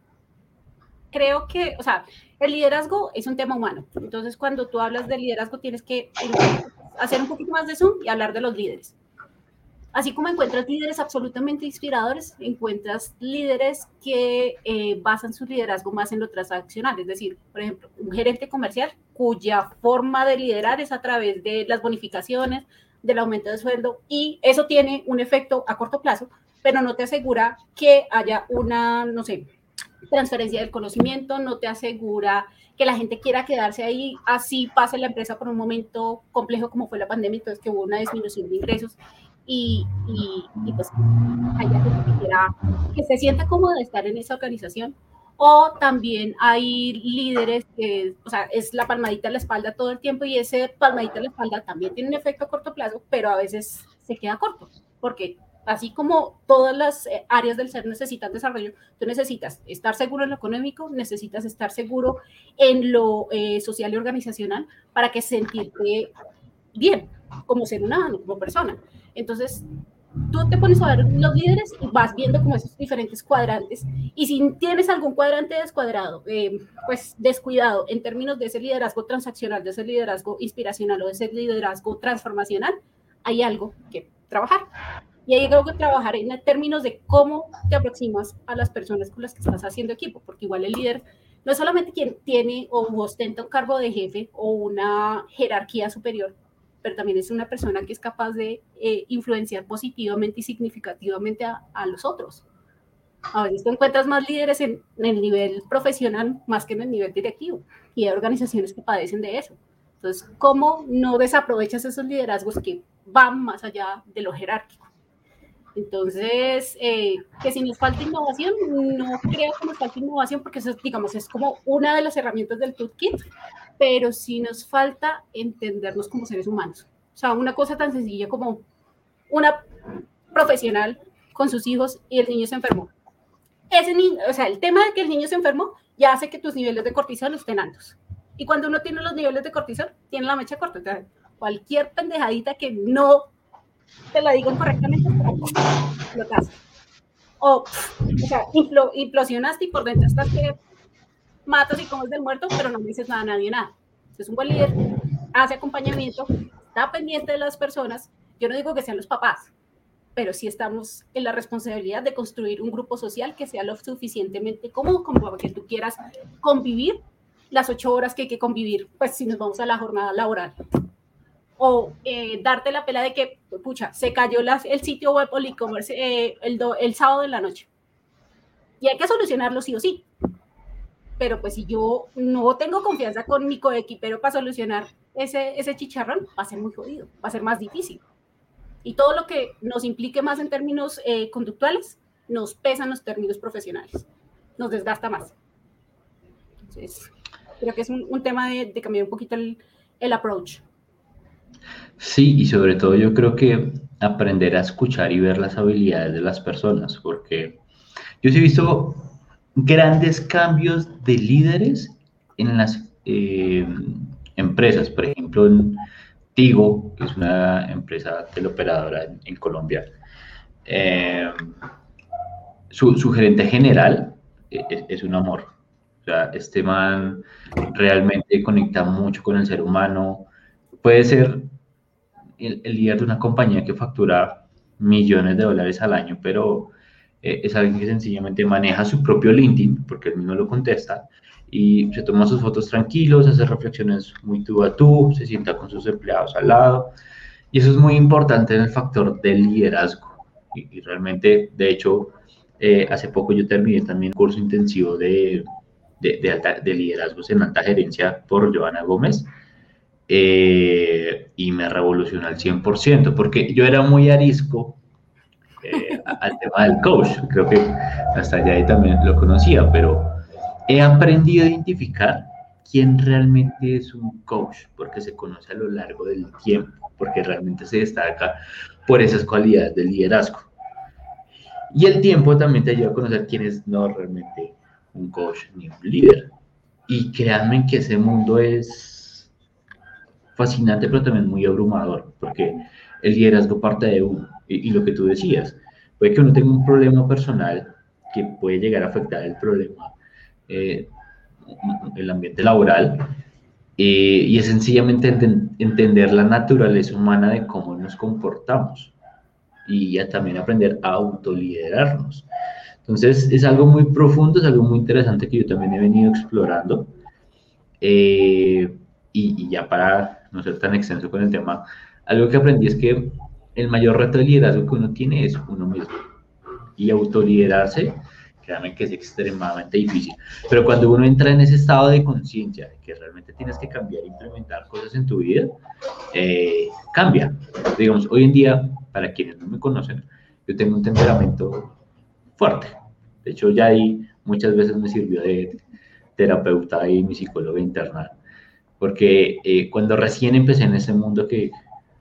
Creo que, o sea, el liderazgo es un tema humano. Entonces, cuando tú hablas de liderazgo, tienes que hacer un poquito más de zoom y hablar de los líderes. Así como encuentras líderes absolutamente inspiradores, encuentras líderes que eh, basan su liderazgo más en lo transaccional. Es decir, por ejemplo, un gerente comercial cuya forma de liderar es a través de las bonificaciones, del aumento de sueldo, y eso tiene un efecto a corto plazo, pero no te asegura que haya una, no sé, transferencia del conocimiento, no te asegura que la gente quiera quedarse ahí, así pase la empresa por un momento complejo como fue la pandemia, entonces que hubo una disminución de ingresos y, y, pues hay gente que quiera, que se sienta cómoda de estar en esa organización. O también hay líderes que, o sea, es la palmadita en la espalda todo el tiempo y ese palmadita en la espalda también tiene un efecto a corto plazo, pero a veces se queda corto, porque así como todas las eh, áreas del ser necesitan desarrollo, tú necesitas estar seguro en lo económico, necesitas estar seguro en lo eh, social y organizacional para que sentirte bien como ser humano, como persona. Entonces, tú te pones a ver los líderes y vas viendo como esos diferentes cuadrantes. Y si tienes algún cuadrante descuadrado, eh, pues descuidado en términos de ese liderazgo transaccional, de ese liderazgo inspiracional o de ese liderazgo transformacional, hay algo que trabajar. Y ahí creo que trabajar en términos de cómo te aproximas a las personas con las que estás haciendo equipo, porque igual el líder no es solamente quien tiene o ostenta un cargo de jefe o una jerarquía superior, pero también es una persona que es capaz de eh, influenciar positivamente y significativamente a, los otros. A veces tú encuentras más líderes en, en, el nivel profesional más que en el nivel directivo y hay organizaciones que padecen de eso. Entonces, ¿cómo no desaprovechas esos liderazgos que van más allá de lo jerárquico? Entonces, eh, que si nos falta innovación, no creo que nos falte innovación porque eso, digamos, es como una de las herramientas del toolkit, pero sí nos falta entendernos como seres humanos. O sea, una cosa tan sencilla como una profesional con sus hijos y el niño se enfermó. Ese niño, o sea, el tema de que el niño se enfermó ya hace que tus niveles de cortisol estén altos. Y cuando uno tiene los niveles de cortisol, tiene la mecha corta. O sea, cualquier pendejadita que no te la digo correctamente, lo O, o sea, implosionaste y por dentro estás que matas y comes del muerto, pero no dices nada a nadie, nada. Es un buen líder, hace acompañamiento, está pendiente de las personas. Yo no digo que sean los papás, pero sí estamos en la responsabilidad de construir un grupo social que sea lo suficientemente cómodo como para que tú quieras convivir las ocho horas que hay que convivir, pues si nos vamos a la jornada laboral o eh, darte la pela de que, pucha, se cayó el sitio web o el e-commerce eh, el, el sábado en la noche. Y hay que solucionarlo sí o sí. Pero pues si yo no tengo confianza con mi coequipero para solucionar ese, ese chicharrón, va a ser muy jodido, va a ser más difícil. Y todo lo que nos implique más en términos eh, conductuales, nos pesa en los términos profesionales, nos desgasta más. Entonces, creo que es un, tema de, de, cambiar un poquito el, el approach. Sí, y sobre todo yo creo que aprender a escuchar y ver las habilidades de las personas, porque yo sí he visto grandes cambios de líderes en las eh, empresas, por ejemplo en Tigo, que es una empresa teleoperadora en, en Colombia. Eh, su, su, gerente general es, e, es un amor. Este man realmente conecta mucho con el ser humano. Puede ser el, líder de una compañía que factura millones de dólares al año, pero eh, es alguien que sencillamente maneja su propio LinkedIn, porque él mismo lo contesta, y se toma sus fotos tranquilos, hace reflexiones muy tú a tú, se sienta con sus empleados al lado, y eso es muy importante en el factor del liderazgo. Y, realmente, de hecho, eh, hace poco yo terminé también un curso intensivo de, de, de, de liderazgos en alta gerencia por Joana Gómez, eh, y me revolucionó al 100%, porque yo era muy arisco eh, al tema del coach, creo que hasta allá ahí también lo conocía, pero he aprendido a identificar quién realmente es un coach, porque se conoce a lo largo del tiempo, porque realmente se destaca por esas cualidades del liderazgo. Y el tiempo también te ayuda a conocer quién es no realmente un coach ni un líder. Y créanme que ese mundo es fascinante, pero también muy abrumador, porque el liderazgo parte de uno. Y, lo que tú decías, puede que uno tenga un problema personal que puede llegar a afectar el problema, eh, el ambiente laboral, eh, y es sencillamente entender la naturaleza humana de cómo nos comportamos y también aprender a autoliderarnos. Entonces es algo muy profundo, es algo muy interesante que yo también he venido explorando. Eh, y, y, ya para no ser tan extenso con el tema, algo que aprendí es que el mayor reto de liderazgo que uno tiene es uno mismo. Y autoliderarse, créanme que es extremadamente difícil. Pero cuando uno entra en ese estado de conciencia de que realmente tienes que cambiar implementar cosas en tu vida, eh, cambia. Digamos, hoy en día, para quienes no me conocen, yo tengo un temperamento fuerte. De hecho, ya ahí muchas veces me sirvió de terapeuta y mi psicóloga interna porque eh, cuando recién empecé en ese mundo que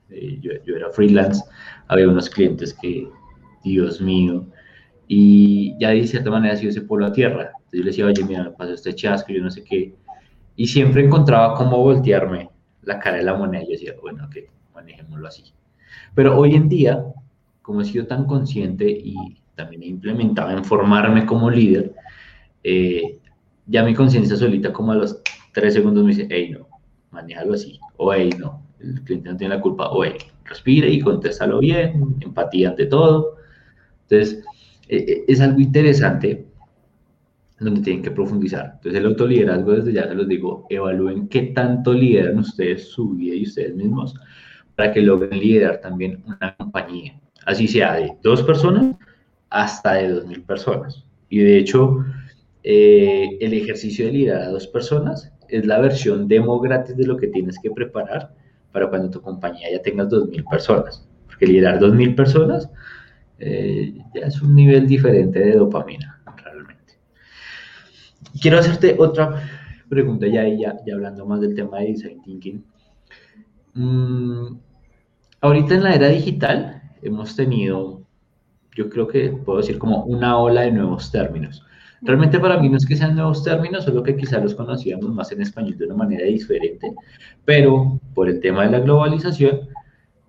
eh, yo, yo, era freelance, había unos clientes que, Dios mío, y ya de cierta manera sido ese polo a tierra. Entonces yo le decía, oye, mira, me pasó este chasco, yo no sé qué, y siempre encontraba cómo voltearme la cara de la moneda, yo decía, bueno, ok, manejémoslo así. Pero hoy en día, como he sido tan consciente y también he implementado en formarme como líder, eh, ya mi conciencia solita como a los tres segundos me dice, hey, no, manéjalo así, o hey, no, el cliente no tiene la culpa, o hey, respire y contéstalo bien, empatía ante todo. Entonces, e, e, es algo interesante donde tienen que profundizar. Entonces, el autoliderazgo, desde ya se los digo, evalúen qué tanto lideran ustedes su vida y ustedes mismos, para que logren liderar también una compañía, así sea de dos personas hasta de dos mil personas. Y de hecho, eh, el ejercicio de liderar a dos personas es la versión demo gratis de lo que tienes que preparar para cuando tu compañía ya tengas dos mil personas. Porque liderar dos mil personas eh, ya es un nivel diferente de dopamina, realmente. Quiero hacerte otra pregunta ya, ya, ya hablando más del tema de design thinking. Mm, ahorita en la era digital hemos tenido, yo creo que puedo decir como una ola de nuevos términos. Realmente para mí no es que sean nuevos términos, solo que quizás los conocíamos más en español de una manera diferente, pero por el tema de la globalización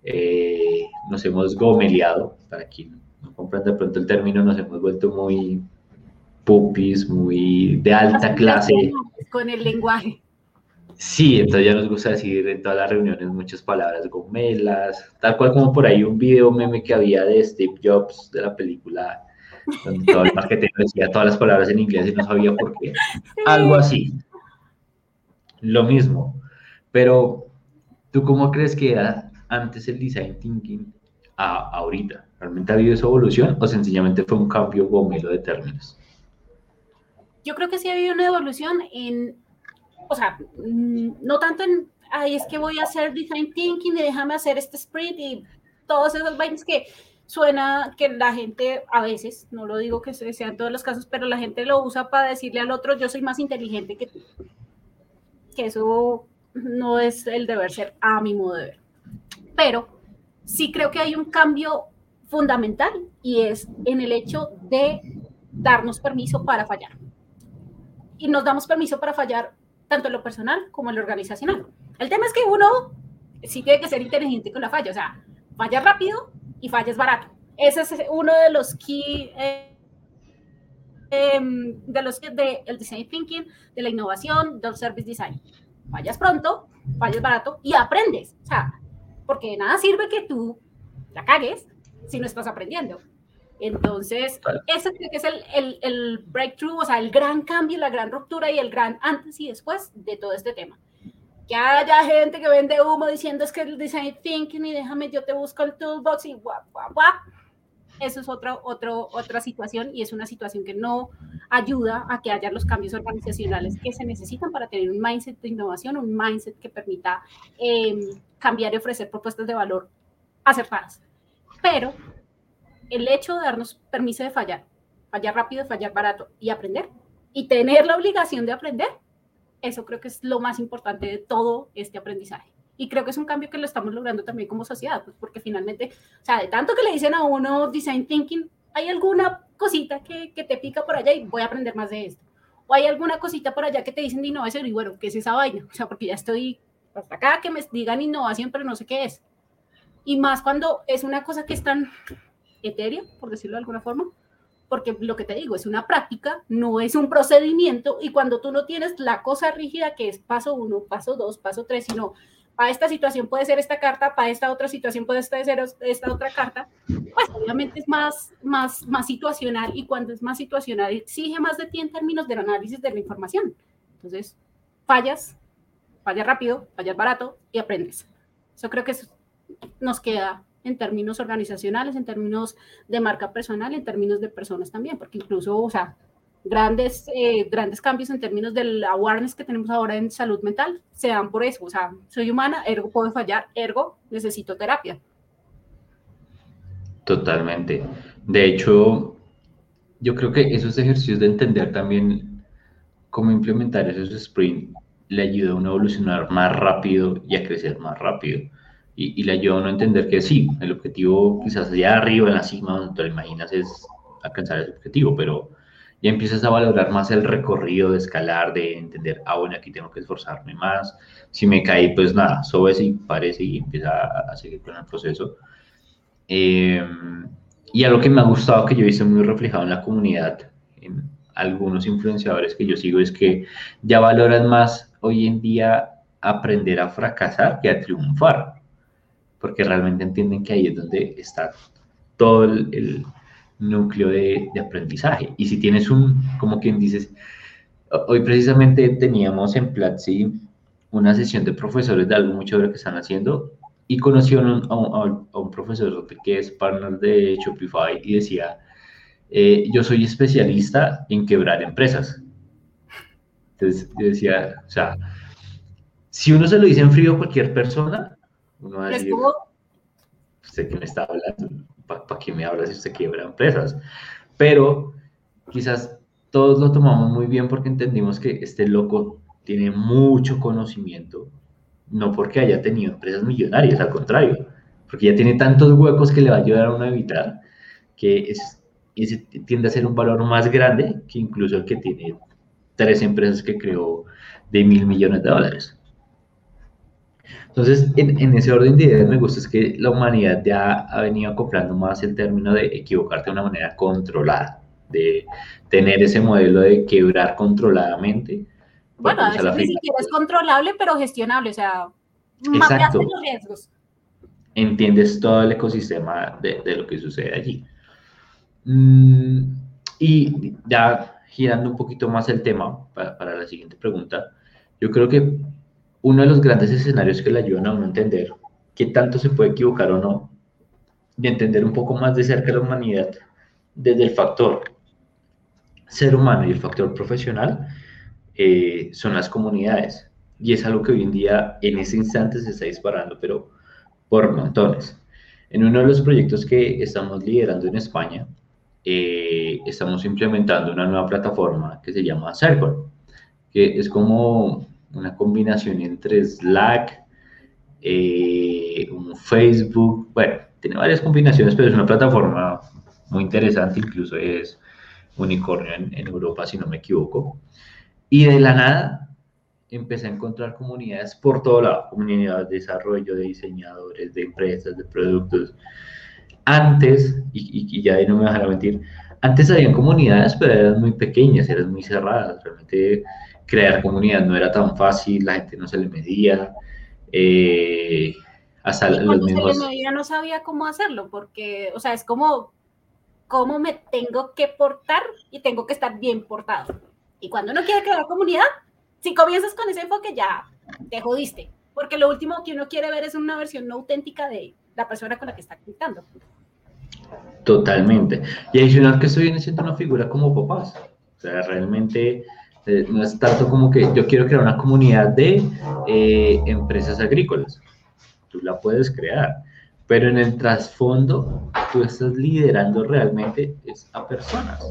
eh, nos hemos gomeleado, para quien no comprende de pronto el término, nos hemos vuelto muy pupis, muy de alta clase. Con el lenguaje. Sí, entonces ya nos gusta decir en todas las reuniones muchas palabras gomelas, tal cual como por ahí un video meme que había de Steve Jobs de la película, donde todo el marketing decía todas las palabras en inglés y no sabía por qué. Algo así. Lo mismo. Pero, ¿tú cómo crees que era antes el design thinking a ahorita? ¿Realmente ha habido esa evolución o sencillamente fue un cambio gomelo de términos? Yo creo que sí ha habido una evolución en o sea, mm, no tanto en, ay, es que voy a hacer design thinking y déjame hacer este sprint y todos esos vainas que suena que la gente a veces, no lo digo que sea en todos los casos, pero la gente lo usa para decirle al otro, yo soy más inteligente que tú. Que eso no es el deber ser a mi modo de ver. Pero sí creo que hay un cambio fundamental y es en el hecho de darnos permiso para fallar. Y nos damos permiso para fallar tanto en lo personal como en lo organizacional. El tema es que uno sí tiene que ser inteligente con la falla, o sea, falla rápido y fallas barato. Ese es uno de los key eh, em, de los de el design thinking, de la innovación, del service design. Fallas pronto, fallas barato y aprendes. O sea, porque nada sirve que tú la cagues si no estás aprendiendo. Entonces, ese creo que es el, el, el, breakthrough, o sea, el gran cambio, la gran ruptura y el gran antes y después de todo este tema. Que haya gente que vende humo diciendo es que el design thinking y déjame, yo te busco el toolbox y guap, guap, guap. Eso es otra, otro, otra situación y es una situación que no ayuda a que haya los cambios organizacionales que se necesitan para tener un mindset de innovación, un mindset que permita eh, cambiar y ofrecer propuestas de valor acertadas. Pero el hecho de darnos permiso de fallar, fallar rápido, fallar barato y aprender, y tener la obligación de aprender, eso creo que es lo más importante de todo este aprendizaje. Y creo que es un cambio que lo estamos logrando también como sociedad, pues porque finalmente, o sea, de tanto que le dicen a uno design thinking, hay alguna cosita que, que te pica por allá y voy a aprender más de esto. O hay alguna cosita por allá que te dicen innovación y bueno, ¿qué es esa vaina? O sea, porque ya estoy hasta acá que me digan innovación, pero no sé qué es. Y más cuando es una cosa que es tan etérea, por decirlo de alguna forma, porque lo que te digo es una práctica, no es un procedimiento, y cuando tú no tienes la cosa rígida que es paso uno, paso dos, paso tres, sino para esta situación puede ser esta carta, para esta otra situación puede ser esta otra carta, pues obviamente es más, más, más situacional y cuando es más situacional exige más de ti en términos del análisis de la información. Entonces, fallas, fallas rápido, fallas barato y aprendes. Eso creo que nos queda en términos organizacionales, en términos de marca personal, en términos de personas también, porque incluso, o sea, grandes, eh, grandes cambios en términos del awareness que tenemos ahora en salud mental se dan por eso, o sea, soy humana, ergo puedo fallar, ergo necesito terapia. Totalmente. De hecho, yo creo que esos ejercicios de entender también cómo implementar esos sprints le ayuda a uno a evolucionar más rápido y a crecer más rápido y, y, le ayuda a a entender que sí, el objetivo quizás allá arriba en la cima, donde te lo imaginas, es alcanzar ese objetivo, pero ya empiezas a valorar más el recorrido de escalar, de entender, ah, bueno, aquí tengo que esforzarme más, si me caí, pues nada, sube y parece y empieza a, seguir con el proceso. Eh, y algo que me ha gustado, que yo he visto muy reflejado en la comunidad, en algunos influenciadores que yo sigo, es que ya valoran más hoy en día aprender a fracasar que a triunfar porque realmente entienden que ahí es donde está todo el, núcleo de, aprendizaje. Y si tienes un, como quien dices, hoy precisamente teníamos en Platzi una sesión de profesores de algo mucho de lo que están haciendo y conocí a un, profesor que es partner de Shopify y decía, eh, yo soy especialista en quebrar empresas. Entonces yo decía, o sea, si uno se lo dice en frío a cualquier persona, uno va a decir, ¿usted qué me está hablando? ¿Para qué me habla si usted quiebra empresas? Pero quizás todos lo tomamos muy bien porque entendimos que este loco tiene mucho conocimiento, no porque haya tenido empresas millonarias, al contrario, porque ya tiene tantos huecos que le va a ayudar a uno a evitar, que es, tiende a ser un valor más grande que incluso el que tiene tres empresas que creó de mil millones de dólares. Entonces, en, en, ese orden de ideas me gusta es que la humanidad ya ha venido acoplando más el término de equivocarte de una manera controlada, de tener ese modelo de quebrar controladamente bueno, a veces ni siquiera es controlable, pero gestionable, o sea, mapeaste los riesgos. Entiendes todo el ecosistema de, de lo que sucede allí. Mm, y ya girando un poquito más el tema para, para, la siguiente pregunta, yo creo que uno de los grandes escenarios que le ayudan a uno a entender qué tanto se puede equivocar o no, y entender un poco más de cerca la humanidad desde el factor ser humano y el factor profesional, eh, son las comunidades. Y es algo que hoy en día, en ese instante, se está disparando, pero por montones. En uno de los proyectos que estamos liderando en España, eh, estamos implementando una nueva plataforma que se llama Circle, que es como una combinación entre Slack, eh, un Facebook, bueno, tiene varias combinaciones, pero es una plataforma muy interesante, incluso es unicornio en, en Europa, si no me equivoco. Y de la nada empecé a encontrar comunidades por todo lado, comunidades de desarrollo, de diseñadores, de empresas, de productos. Antes, y, y, ya ahí no me vas a mentir, antes había comunidades, pero eran muy pequeñas, eran muy cerradas. Realmente crear comunidad no era tan fácil, la gente no se le medía. Eh, hasta los mismos... se le medía no sabía cómo hacerlo, porque, o sea, es como cómo me tengo que portar y tengo que estar bien portado. Y cuando uno quiere crear comunidad, si comienzas con ese enfoque, ya te jodiste. Porque lo último que uno quiere ver es una versión no auténtica de la persona con la que está conectando. Totalmente. Y adicional que estoy siendo una figura como papás. O sea, realmente no es tanto como que yo quiero crear una comunidad de eh, empresas agrícolas. Tú la puedes crear. Pero en el trasfondo, tú estás liderando realmente es a personas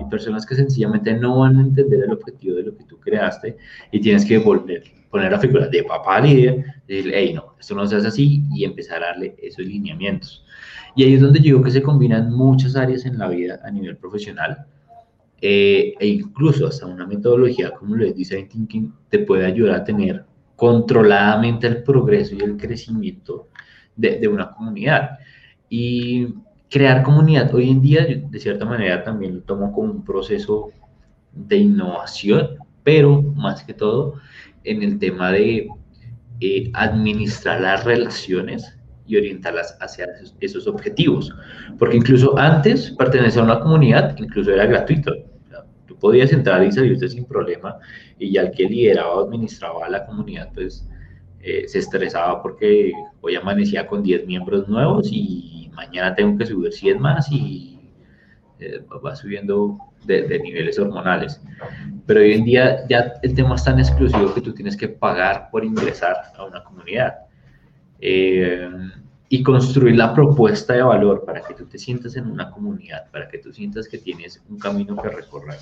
y personas que sencillamente no van a entender el objetivo de lo que tú creaste y tienes que volver, poner la figura de papá líder, decirle, hey, no, esto no se hace así y empezar a darle esos lineamientos. Y ahí es donde yo digo que se combinan muchas áreas en la vida a nivel profesional eh, e incluso hasta una metodología como lo es Design Thinking te puede ayudar a tener controladamente el progreso y el crecimiento de, de una comunidad. Y crear comunidad hoy en día, de cierta manera, también lo tomo como un proceso de innovación, pero más que todo en el tema de eh, administrar las relaciones y orientarlas hacia esos, objetivos. Porque incluso antes pertenecer a una comunidad, incluso era gratuito. Podías entrar y salirte sin problema y ya el que lideraba o administraba la comunidad, pues eh, se estresaba porque hoy amanecía con 10 miembros nuevos y mañana tengo que subir 100 más y eh, va subiendo de, niveles hormonales. Pero hoy en día ya el tema es tan exclusivo que tú tienes que pagar por ingresar a una comunidad. Eh, y construir la propuesta de valor para que tú te sientas en una comunidad, para que tú sientas que tienes un camino que recorrer,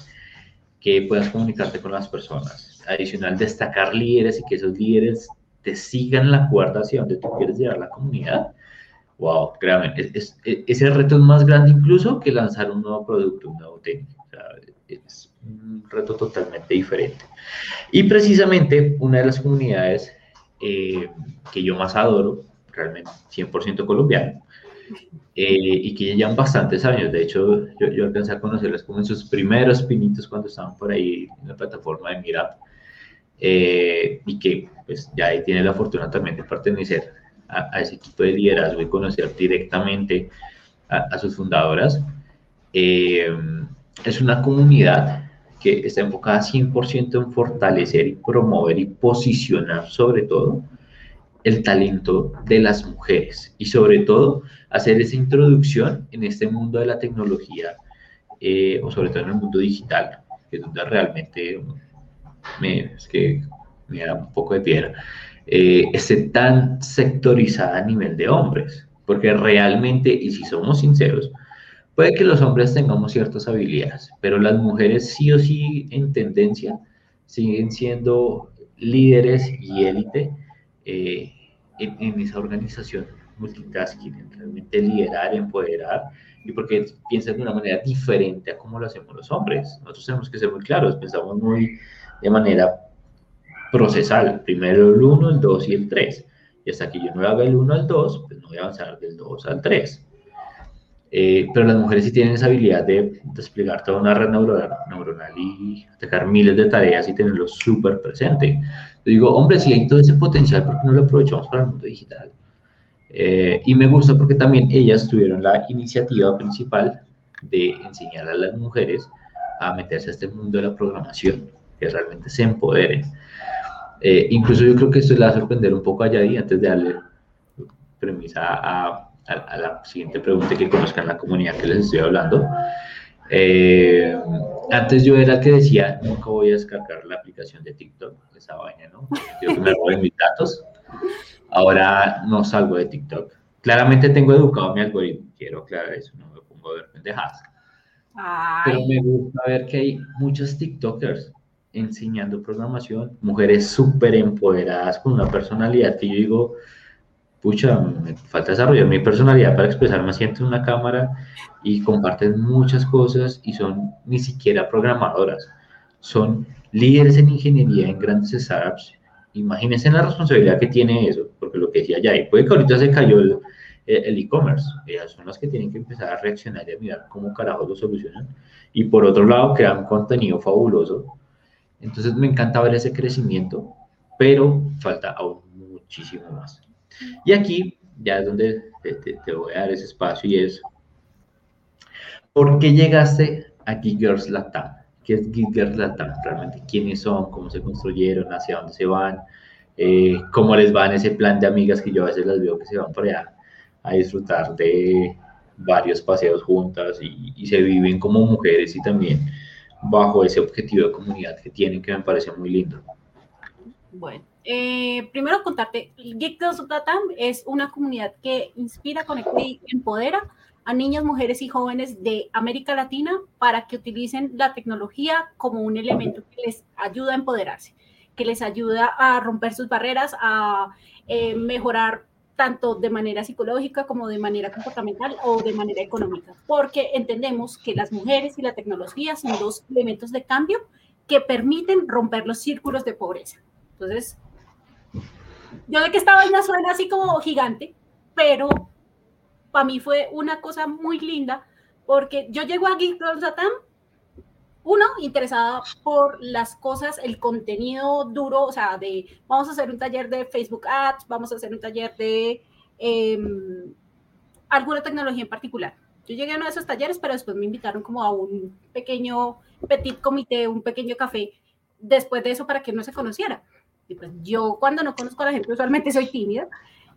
que puedas comunicarte con las personas. Adicional, destacar líderes y que esos líderes te sigan la cuerda hacia donde tú quieres llevar la comunidad wow, créanme, es, ese reto es más grande incluso que lanzar un nuevo producto, un nuevo técnico. es un reto totalmente diferente. Y precisamente una de las comunidades eh, que yo más adoro, realmente 100% colombiano, eh, y que ya llevan bastantes años. De hecho, yo, yo, alcancé a conocerlas como en sus primeros pinitos cuando estaban por ahí en la plataforma de Mira, eh, y que pues ya ahí tiene la fortuna también de pertenecer a, ese equipo de liderazgo y conocer directamente a, sus fundadoras. Eh, es una comunidad que está enfocada 100% en fortalecer y promover y posicionar sobre todo el talento de las mujeres y sobre todo hacer esa introducción en este mundo de la tecnología eh, o sobre todo en el mundo digital, que es donde realmente me, es que me da un poco de piedra, eh, esté tan sectorizada a nivel de hombres, porque realmente, y si somos sinceros, puede que los hombres tengamos ciertas habilidades, pero las mujeres sí o sí en tendencia siguen siendo líderes y élite eh, en, esa organización multitasking, realmente liderar, empoderar, y porque piensan de una manera diferente a como lo hacemos los hombres. Nosotros tenemos que ser muy claros, pensamos muy de manera procesal, primero el 1, el 2 y el 3. Y hasta que yo no haga el 1 al 2, pues no voy a avanzar del 2 al 3. Eh, pero las mujeres sí tienen esa habilidad de desplegar toda una red neuronal, neuronal y atacar miles de tareas y tenerlo súper presente. Yo digo, hombre, si hay todo ese potencial, ¿por qué no lo aprovechamos para el mundo digital? Eh, y me gusta porque también ellas tuvieron la iniciativa principal de enseñar a las mujeres a meterse a este mundo de la programación, que realmente se empoderen. Eh, incluso yo creo que esto le va a sorprender un poco a Yadi antes de darle premisa a a, la siguiente pregunta que conozcan la comunidad que les estoy hablando. Eh, antes yo era el que decía, nunca voy a descargar la aplicación de TikTok, esa vaina, ¿no? Quiero que me roben mis datos. Ahora no salgo de TikTok. Claramente tengo educado mi algoritmo, quiero aclarar eso, no me pongo a ver pendejadas. Pero me gusta ver que hay muchos TikTokers enseñando programación, mujeres súper empoderadas con una personalidad que yo digo, pucha, me falta desarrollar mi personalidad para expresarme así ante una cámara y comparten muchas cosas y son ni siquiera programadoras, son líderes en ingeniería en grandes startups. Imagínense la responsabilidad que tiene eso, porque lo que decía ya, puede que ahorita se cayó el e-commerce, ellas son las que tienen que empezar a reaccionar y a mirar cómo carajo lo solucionan. Y por otro lado, crean contenido fabuloso. Entonces me encanta ver ese crecimiento, pero falta aún muchísimo más. Y aquí ya es donde te, voy a dar ese espacio y es, ¿por qué llegaste a Girls Latam? ¿Qué es Girls Latam realmente? ¿Quiénes son? ¿Cómo se construyeron? ¿Hacia dónde se van? Eh, ¿Cómo les va en ese plan de amigas que yo a veces las veo que se van por allá a disfrutar de varios paseos juntas y se viven como mujeres y también bajo ese objetivo de comunidad que tienen que me parece muy lindo? Bueno, eh, primero contarte, Geek Latam es una comunidad que inspira, conecta y empodera a niñas, mujeres y jóvenes de América Latina para que utilicen la tecnología como un elemento que les ayuda a empoderarse, que les ayuda a romper sus barreras, a eh, mejorar tanto de manera psicológica como de manera comportamental o de manera económica, porque entendemos que las mujeres y la tecnología son dos elementos de cambio que permiten romper los círculos de pobreza. Entonces, yo sé que esta vaina suena así como gigante, pero para mí fue una cosa muy linda porque yo llego a Geek Satam, uno, interesada por las cosas, el contenido duro, o sea, de vamos a hacer un taller de Facebook Ads, vamos a hacer un taller de em, alguna tecnología en particular. Yo llegué a uno de esos talleres, pero después me invitaron como a un pequeño petit comité, un pequeño café, después de eso para que no se conociera. Pues yo cuando no conozco a la gente usualmente soy tímida.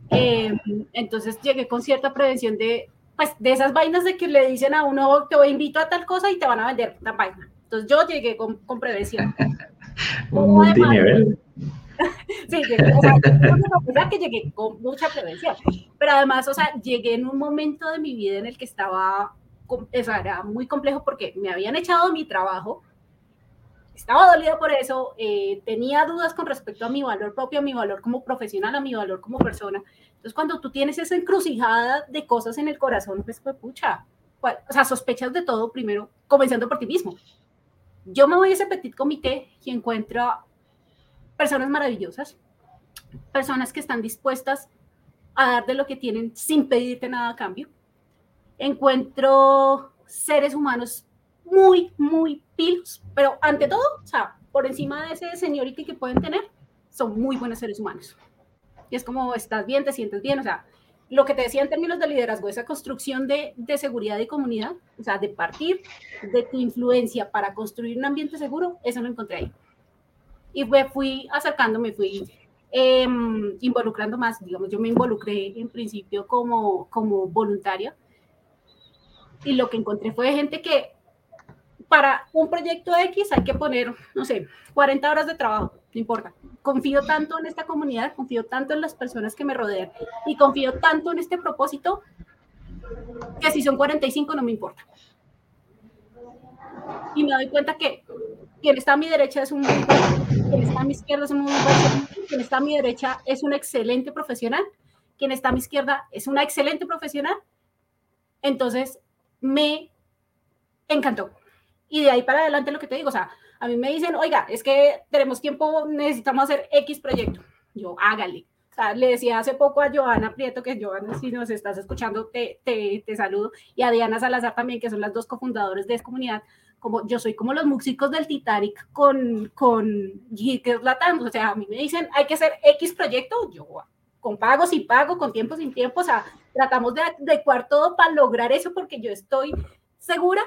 Eh, entonces llegué con cierta prevención de, pues, de esas vainas de que le dicen a uno, te invito a tal cosa y te van a vender la vaina. Entonces yo llegué con, con prevención. Un multinivel. sí, o sea, que llegué con mucha prevención. Pero además, o sea, llegué en un momento de mi vida en el que estaba, o sea, era muy complejo porque me habían echado mi trabajo, estaba dolida por eso, eh, tenía dudas con respecto a mi valor propio, a mi valor como profesional, a mi valor como persona. Entonces, cuando tú tienes esa encrucijada de cosas en el corazón, pues, pues pucha, o sea, sospechas de todo primero, comenzando por ti mismo. Yo me voy a ese petit comité y encuentro personas maravillosas, personas que están dispuestas a dar de lo que tienen sin pedirte nada a cambio. Encuentro seres humanos muy, muy pilos, pero ante todo, o sea, por encima de ese seniority que pueden tener, son muy buenos seres humanos. Y es como, estás bien, te sientes bien, o sea, lo que te decía en términos de liderazgo, esa construcción de, de seguridad y comunidad, o sea, de partir de tu influencia para construir un ambiente seguro, eso lo encontré ahí. Y me fui acercándome, fui em, involucrando más. Digamos, yo me involucré en principio como, como voluntaria y lo que encontré fue gente que para un proyecto X hay que poner, no sé, 40 horas de trabajo, no importa. Confío tanto en esta comunidad, confío tanto en las personas que me rodean y confío tanto en este propósito que si son 45 no me importa. Y me doy cuenta que quien está a mi derecha es un muy quien está a mi izquierda es un muy bueno, quien está a mi derecha es un excelente profesional, quien está a mi izquierda es una excelente profesional. Entonces, me encantó. Y de ahí para adelante lo que te digo, o sea, a mí me dicen, oiga, es que tenemos tiempo, necesitamos hacer X proyecto. Yo, hágale. O sea, le decía hace poco a Joana Prieto, que Joana, si nos estás escuchando, te, te, te saludo, y a Diana Salazar también, que son las dos cofundadores de esta comunidad, como yo soy como los músicos del Titanic con, con Jickers Latam, o sea, a mí me dicen, hay que hacer X proyecto, yo con pago, sin pago, con tiempo, sin tiempo, o sea, tratamos de adecuar todo para lograr eso, porque yo estoy segura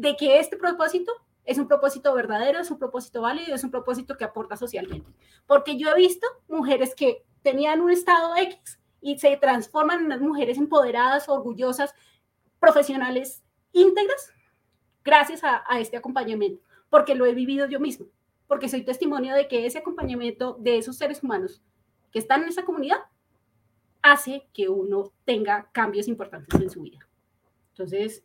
de que este propósito es un propósito verdadero, es un propósito válido, es un propósito que aporta socialmente. Porque yo he visto mujeres que tenían un estado X y se transforman en mujeres empoderadas, orgullosas, profesionales, íntegras, gracias a, este acompañamiento, porque lo he vivido yo mismo, porque soy testimonio de que ese acompañamiento de esos seres humanos que están en esa comunidad hace que uno tenga cambios importantes en su vida. Entonces,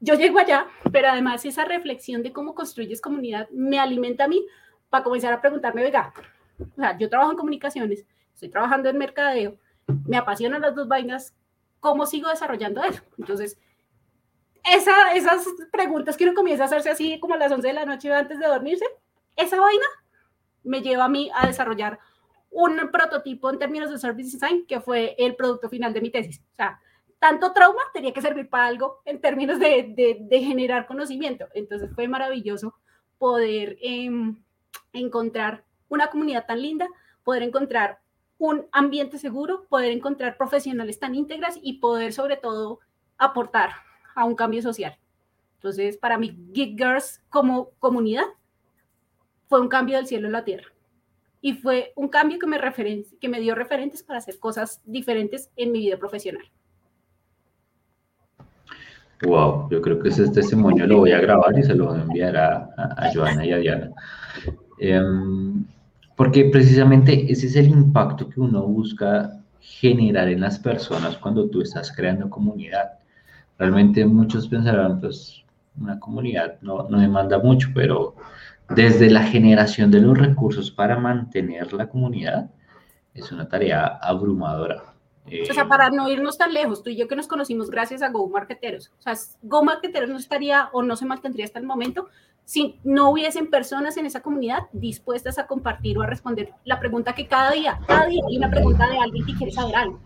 yo llego allá, pero además esa reflexión de cómo construyes comunidad me alimenta a mí para comenzar a preguntarme, oiga, o sea, yo trabajo en comunicaciones, estoy trabajando en mercadeo, me apasionan las dos vainas, ¿cómo sigo desarrollando eso? Entonces, esa, esas preguntas que uno comienza a hacerse así como a las 11 de la noche antes de dormirse, esa vaina me lleva a mí a desarrollar un prototipo en términos de service design que fue el producto final de mi tesis. O sea, tanto trauma tenía que servir para algo en términos de, generar conocimiento. Entonces fue maravilloso poder em, encontrar una comunidad tan linda, poder encontrar un ambiente seguro, poder encontrar profesionales tan íntegras y poder sobre todo aportar a un cambio social. Entonces, para mí, Geek Girls como comunidad fue un cambio del cielo a la tierra. Y fue un cambio que me, que me dio referentes para hacer cosas diferentes en mi vida profesional. Wow, yo creo que ese testimonio lo voy a grabar y se lo voy a enviar a, a, Joana y a Diana. Em, porque precisamente ese es el impacto que uno busca generar en las personas cuando tú estás creando comunidad. Realmente muchos pensarán, pues una comunidad no, no demanda mucho, pero desde la generación de los recursos para mantener la comunidad es una tarea abrumadora o sea, para no irnos tan lejos, tú y yo que nos conocimos gracias a Go Marketeros. O sea, Go Marketeros no estaría o no se mantendría hasta el momento si no hubiesen personas en esa comunidad dispuestas a compartir o a responder la pregunta que cada día, cada día hay una pregunta de alguien que quiere saber algo.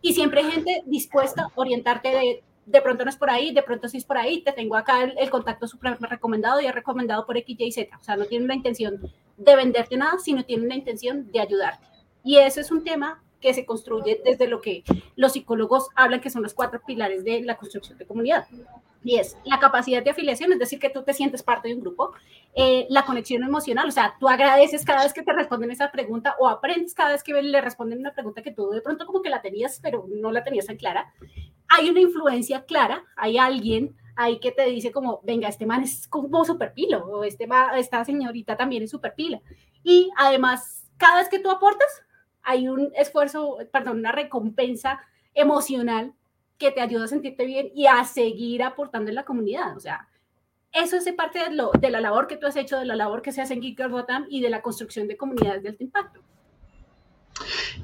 Y siempre hay gente dispuesta a orientarte de, de pronto no es por ahí, de pronto sí es por ahí, te tengo acá el, el contacto súper recomendado y es recomendado por X, Y, Z. O sea, no tienen la intención de venderte nada, sino tienen la intención de ayudarte. Y eso es un tema que se construye desde lo que los psicólogos hablan que son los cuatro pilares de la construcción de comunidad. Y es la capacidad de afiliación, es decir, que tú te sientes parte de un grupo, eh, la conexión emocional, o sea, tú agradeces cada vez que te responden esa pregunta o aprendes cada vez que le responden una pregunta que tú de pronto como que la tenías, pero no la tenías tan clara. Hay una influencia clara, hay alguien ahí que te dice como, venga, este man es como super pilo, o este esta señorita también es super pila. Y además, cada vez que tú aportas, hay un esfuerzo, perdón, una recompensa emocional que te ayuda a sentirte bien y a seguir aportando en la comunidad. O sea, eso es parte de, lo, de la labor que tú has hecho, de la labor que se hace en Geek y de la construcción de comunidades de alto impacto.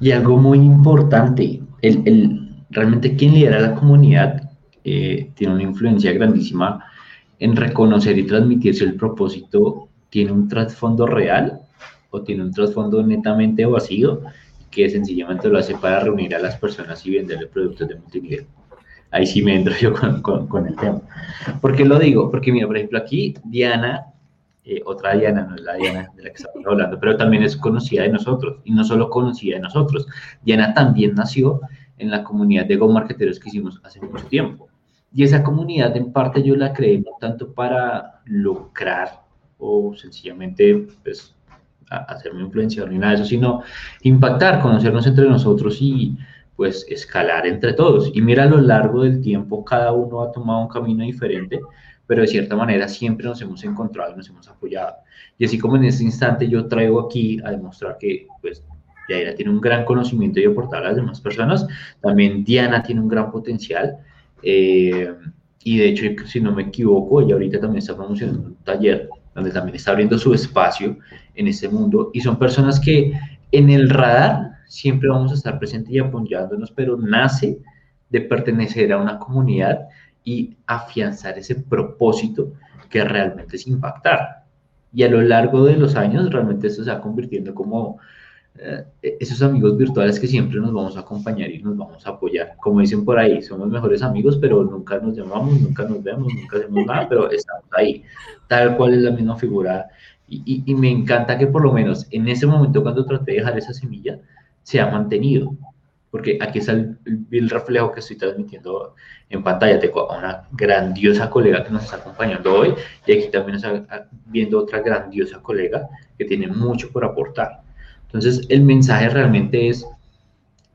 Y algo muy importante, el, el realmente quien lidera la comunidad eh, tiene una influencia grandísima en reconocer y transmitir si el propósito tiene un trasfondo real o tiene un trasfondo netamente vacío que sencillamente lo hace para reunir a las personas y venderle productos de multinivel. Ahí sí me entro yo con, el tema. ¿Por qué lo digo? Porque mira, por ejemplo, aquí Diana, eh, otra Diana, no es la Diana de la que estamos hablando, pero también es conocida de nosotros, y no solo conocida de nosotros. Diana también nació en la comunidad de Go Marketeros que hicimos hace mucho tiempo. Y esa comunidad en parte yo la creé no tanto para lucrar o sencillamente pues, un influenciador ni nada de eso, sino impactar, conocernos entre nosotros y pues escalar entre todos. Y mira, a lo largo del tiempo cada uno ha tomado un camino diferente, pero de cierta manera siempre nos hemos encontrado y nos hemos apoyado. Y así como en este instante yo traigo aquí a demostrar que pues Yaira tiene un gran conocimiento y aportar a las demás personas, también Diana tiene un gran potencial. Eh, y de hecho, si no me equivoco, ella ahorita también está promocionando un taller donde también está abriendo su espacio en este mundo. Y son personas que en el radar siempre vamos a estar presentes y apoyándonos, pero nace de pertenecer a una comunidad y afianzar ese propósito que realmente es impactar. Y a lo largo de los años realmente esto se va convirtiendo como eh, esos amigos virtuales que siempre nos vamos a acompañar y nos vamos a apoyar. Como dicen por ahí, somos mejores amigos, pero nunca nos llamamos, nunca nos vemos, nunca hacemos nada, pero estamos ahí. Tal cual es la misma figura. Y, y, me encanta que por lo menos en ese momento cuando traté de dejar esa semilla, se ha mantenido. Porque aquí está el, el, reflejo que estoy transmitiendo en pantalla. Tengo a una grandiosa colega que nos está acompañando hoy y aquí también está viendo otra grandiosa colega que tiene mucho por aportar. Entonces, el mensaje realmente es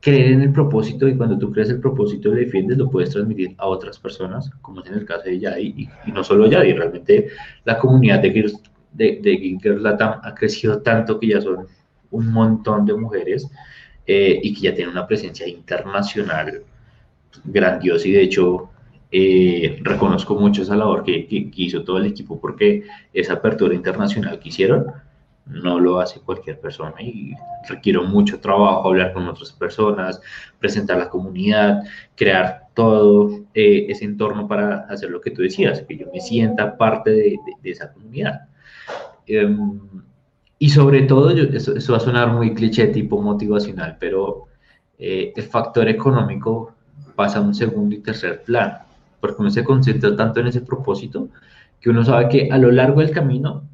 creer en el propósito y cuando tú crees el propósito y lo defiendes, lo puedes transmitir a otras personas, como es en el caso de Yadi, y, no solo Yadi, realmente la comunidad de, de, de Latam ha crecido tanto que ya son un montón de mujeres eh, y que ya tienen una presencia internacional grandiosa y de hecho eh, reconozco mucho esa labor que, que, hizo todo el equipo porque esa apertura internacional que hicieron no lo hace cualquier persona y requiero mucho trabajo hablar con otras personas, presentar la comunidad, crear todo eh, ese entorno para hacer lo que tú decías, que yo me sienta parte de, esa comunidad. Em, y sobre todo, eso, va a sonar muy cliché tipo motivacional, pero eh, el factor económico pasa a un segundo y tercer plano, porque uno se concentra tanto en ese propósito que uno sabe que a lo largo del camino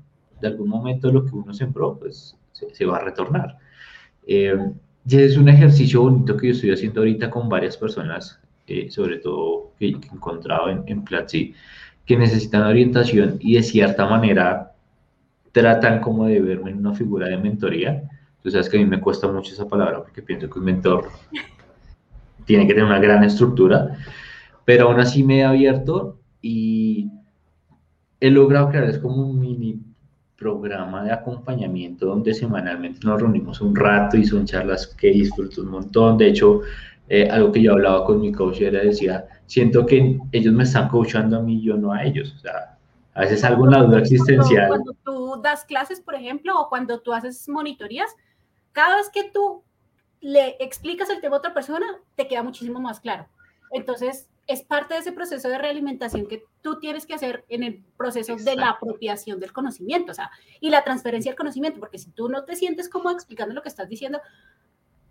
de algún momento lo que uno sembró, pues se, va a retornar. Eh, y es un ejercicio bonito que yo estoy haciendo ahorita con varias personas, eh, sobre todo que, he encontrado en, en Platzi, que necesitan orientación y de cierta manera tratan como de verme en una figura de mentoría. Tú sabes que a mí me cuesta mucho esa palabra porque pienso que un mentor tiene que tener una gran estructura, pero aún así me he abierto y he logrado crear es como un mini programa de acompañamiento donde semanalmente nos reunimos un rato y son charlas que disfruto un montón. De hecho, eh, algo que yo hablaba con mi coach era, decía, siento que ellos me están coachando a mí, yo no a ellos. O sea, a veces alguna duda existencial. Cuando, tú das clases, por ejemplo, o cuando tú haces monitorías, cada vez que tú le explicas el tema a otra persona, te queda muchísimo más claro. Entonces, es parte de ese proceso de realimentación que tú tienes que hacer en el proceso de la apropiación del conocimiento, o sea, y la transferencia del conocimiento, porque si tú no te sientes como explicando lo que estás diciendo,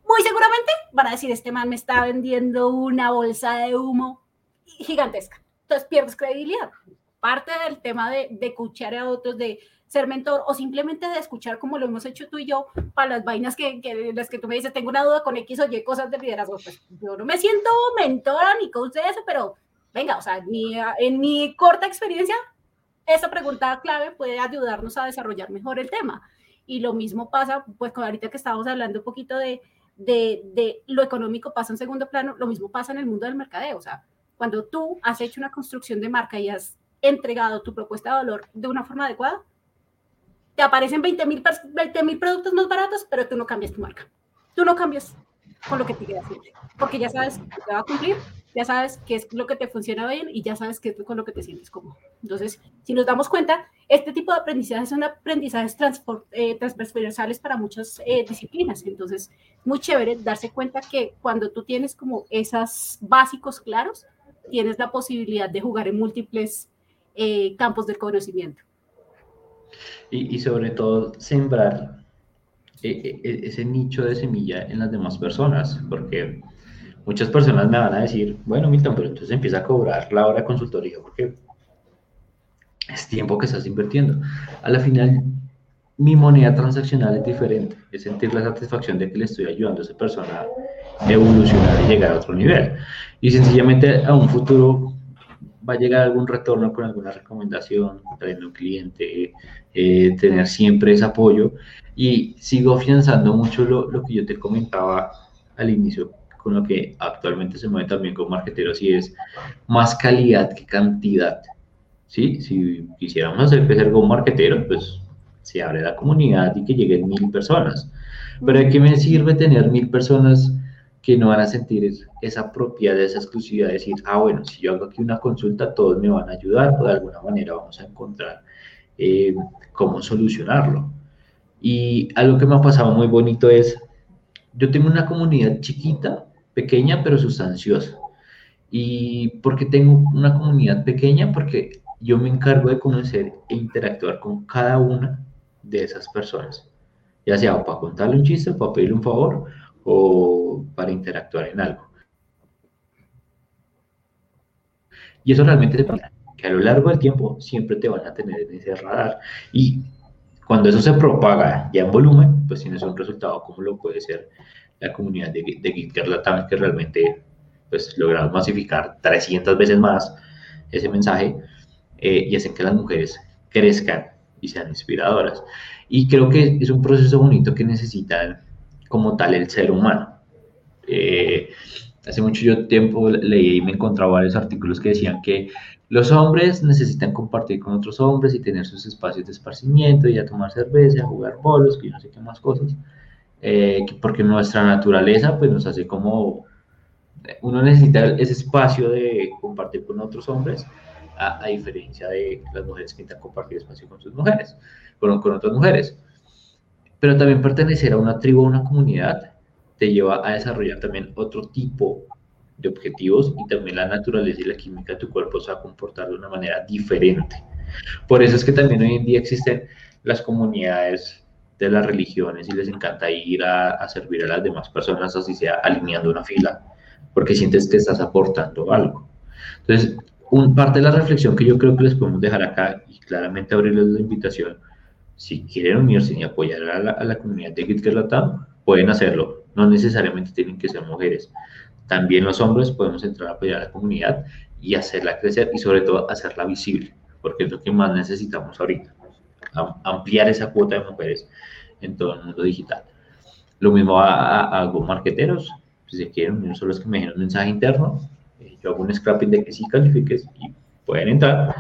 muy seguramente van a decir, este man me está vendiendo una bolsa de humo gigantesca. Entonces pierdes credibilidad. Parte del tema de, de escuchar a otros, de ser mentor o simplemente de escuchar como lo hemos hecho tú y yo para las vainas que, que las que tú me dices, tengo una duda con X o Y cosas de liderazgo, pues yo no me siento mentora ni coach de eso, pero venga, o sea, en mi corta experiencia, esa pregunta clave puede ayudarnos a desarrollar mejor el tema. Y lo mismo pasa, pues con ahorita que estábamos hablando un poquito de, de, de lo económico pasa en segundo plano, lo mismo pasa en el mundo del mercadeo, o sea, cuando tú has hecho una construcción de marca y has entregado tu propuesta de valor de una forma adecuada, te aparecen 20 mil productos más baratos, pero tú no cambias tu marca. Tú no cambias con lo que te queda siempre, porque ya sabes que te va a cumplir, ya sabes qué es lo que te funciona bien y ya sabes qué es con lo que te sientes cómodo. Entonces, si nos damos cuenta, este tipo de aprendizajes son aprendizajes eh, transversales para muchas eh, disciplinas. Entonces, muy chévere darse cuenta que cuando tú tienes como esos básicos claros, tienes la posibilidad de jugar en múltiples eh, campos del conocimiento y, sobre todo sembrar e, e, e, ese nicho de semilla en las demás personas, porque muchas personas me van a decir, bueno, Milton, pero entonces empieza a cobrar la hora de consultoría, porque es tiempo que estás invirtiendo. A la final, mi moneda transaccional es diferente, es sentir la satisfacción de que le estoy ayudando a esa persona a evolucionar y llegar a otro nivel. Y sencillamente a un futuro va a llegar algún retorno con alguna recomendación, trayendo un cliente, eh, tener siempre ese apoyo. Y sigo afianzando mucho lo, lo, que yo te comentaba al inicio, con lo que actualmente se mueve también con marqueteros, y es más calidad que cantidad. ¿Sí? Si quisiéramos crecer con marqueteros, pues se abre la comunidad y que lleguen mil personas. Pero ¿de qué me sirve tener mil personas que no van a sentir esa propiedad, esa exclusividad? Decir, ah, bueno, si yo hago aquí una consulta, todos me van a ayudar o de alguna manera vamos a encontrar eh, cómo solucionarlo. Y algo que me ha pasado muy bonito es, yo tengo una comunidad chiquita, pequeña, pero sustanciosa. ¿Y por qué tengo una comunidad pequeña? Porque yo me encargo de conocer e interactuar con cada una de esas personas, ya sea para contarle un chiste, para pedirle un favor o para interactuar en algo. Y eso realmente pasa, que a lo largo del tiempo siempre te van a tener en ese radar. Y cuando eso se propaga ya en volumen, pues tienes un resultado como lo puede ser la comunidad de, de GitKer Latam, que realmente pues logramos masificar 300 veces más ese mensaje eh, y hacen que las mujeres crezcan y sean inspiradoras. Y creo que es un proceso bonito que necesita como tal el ser humano. Eh, hace mucho yo tiempo leí y me encontraba varios artículos que decían que los hombres necesitan compartir con otros hombres y tener sus espacios de esparcimiento y a tomar cerveza, a jugar bolos, que no sé qué más cosas, eh, porque nuestra naturaleza pues nos hace como, uno necesita ese espacio de compartir con otros hombres a, diferencia de las mujeres que intentan compartir espacio con sus mujeres, con, con otras mujeres. Pero también pertenecer a una tribu, a una comunidad, te lleva a desarrollar también otro tipo de objetivos y también la naturaleza y la química de tu cuerpo se va a comportar de una manera diferente. Por eso es que también hoy en día existen las comunidades de las religiones y les encanta ir a, servir a las demás personas, así sea alineando una fila, porque sientes que estás aportando algo. Entonces, un, parte de la reflexión que yo creo que les podemos dejar acá y claramente abrirles la invitación, si quieren unirse y apoyar a la, comunidad de GitKer Latam, pueden hacerlo. No necesariamente tienen que ser mujeres. También los hombres podemos entrar a apoyar a la comunidad y hacerla crecer y sobre todo hacerla visible, porque es lo que más necesitamos ahorita, ampliar esa cuota de mujeres en todo el mundo digital. Lo mismo a, marqueteros, si se quieren unir, solo es que me dejen un mensaje interno, yo hago un scrapping de que sí califiques y pueden entrar.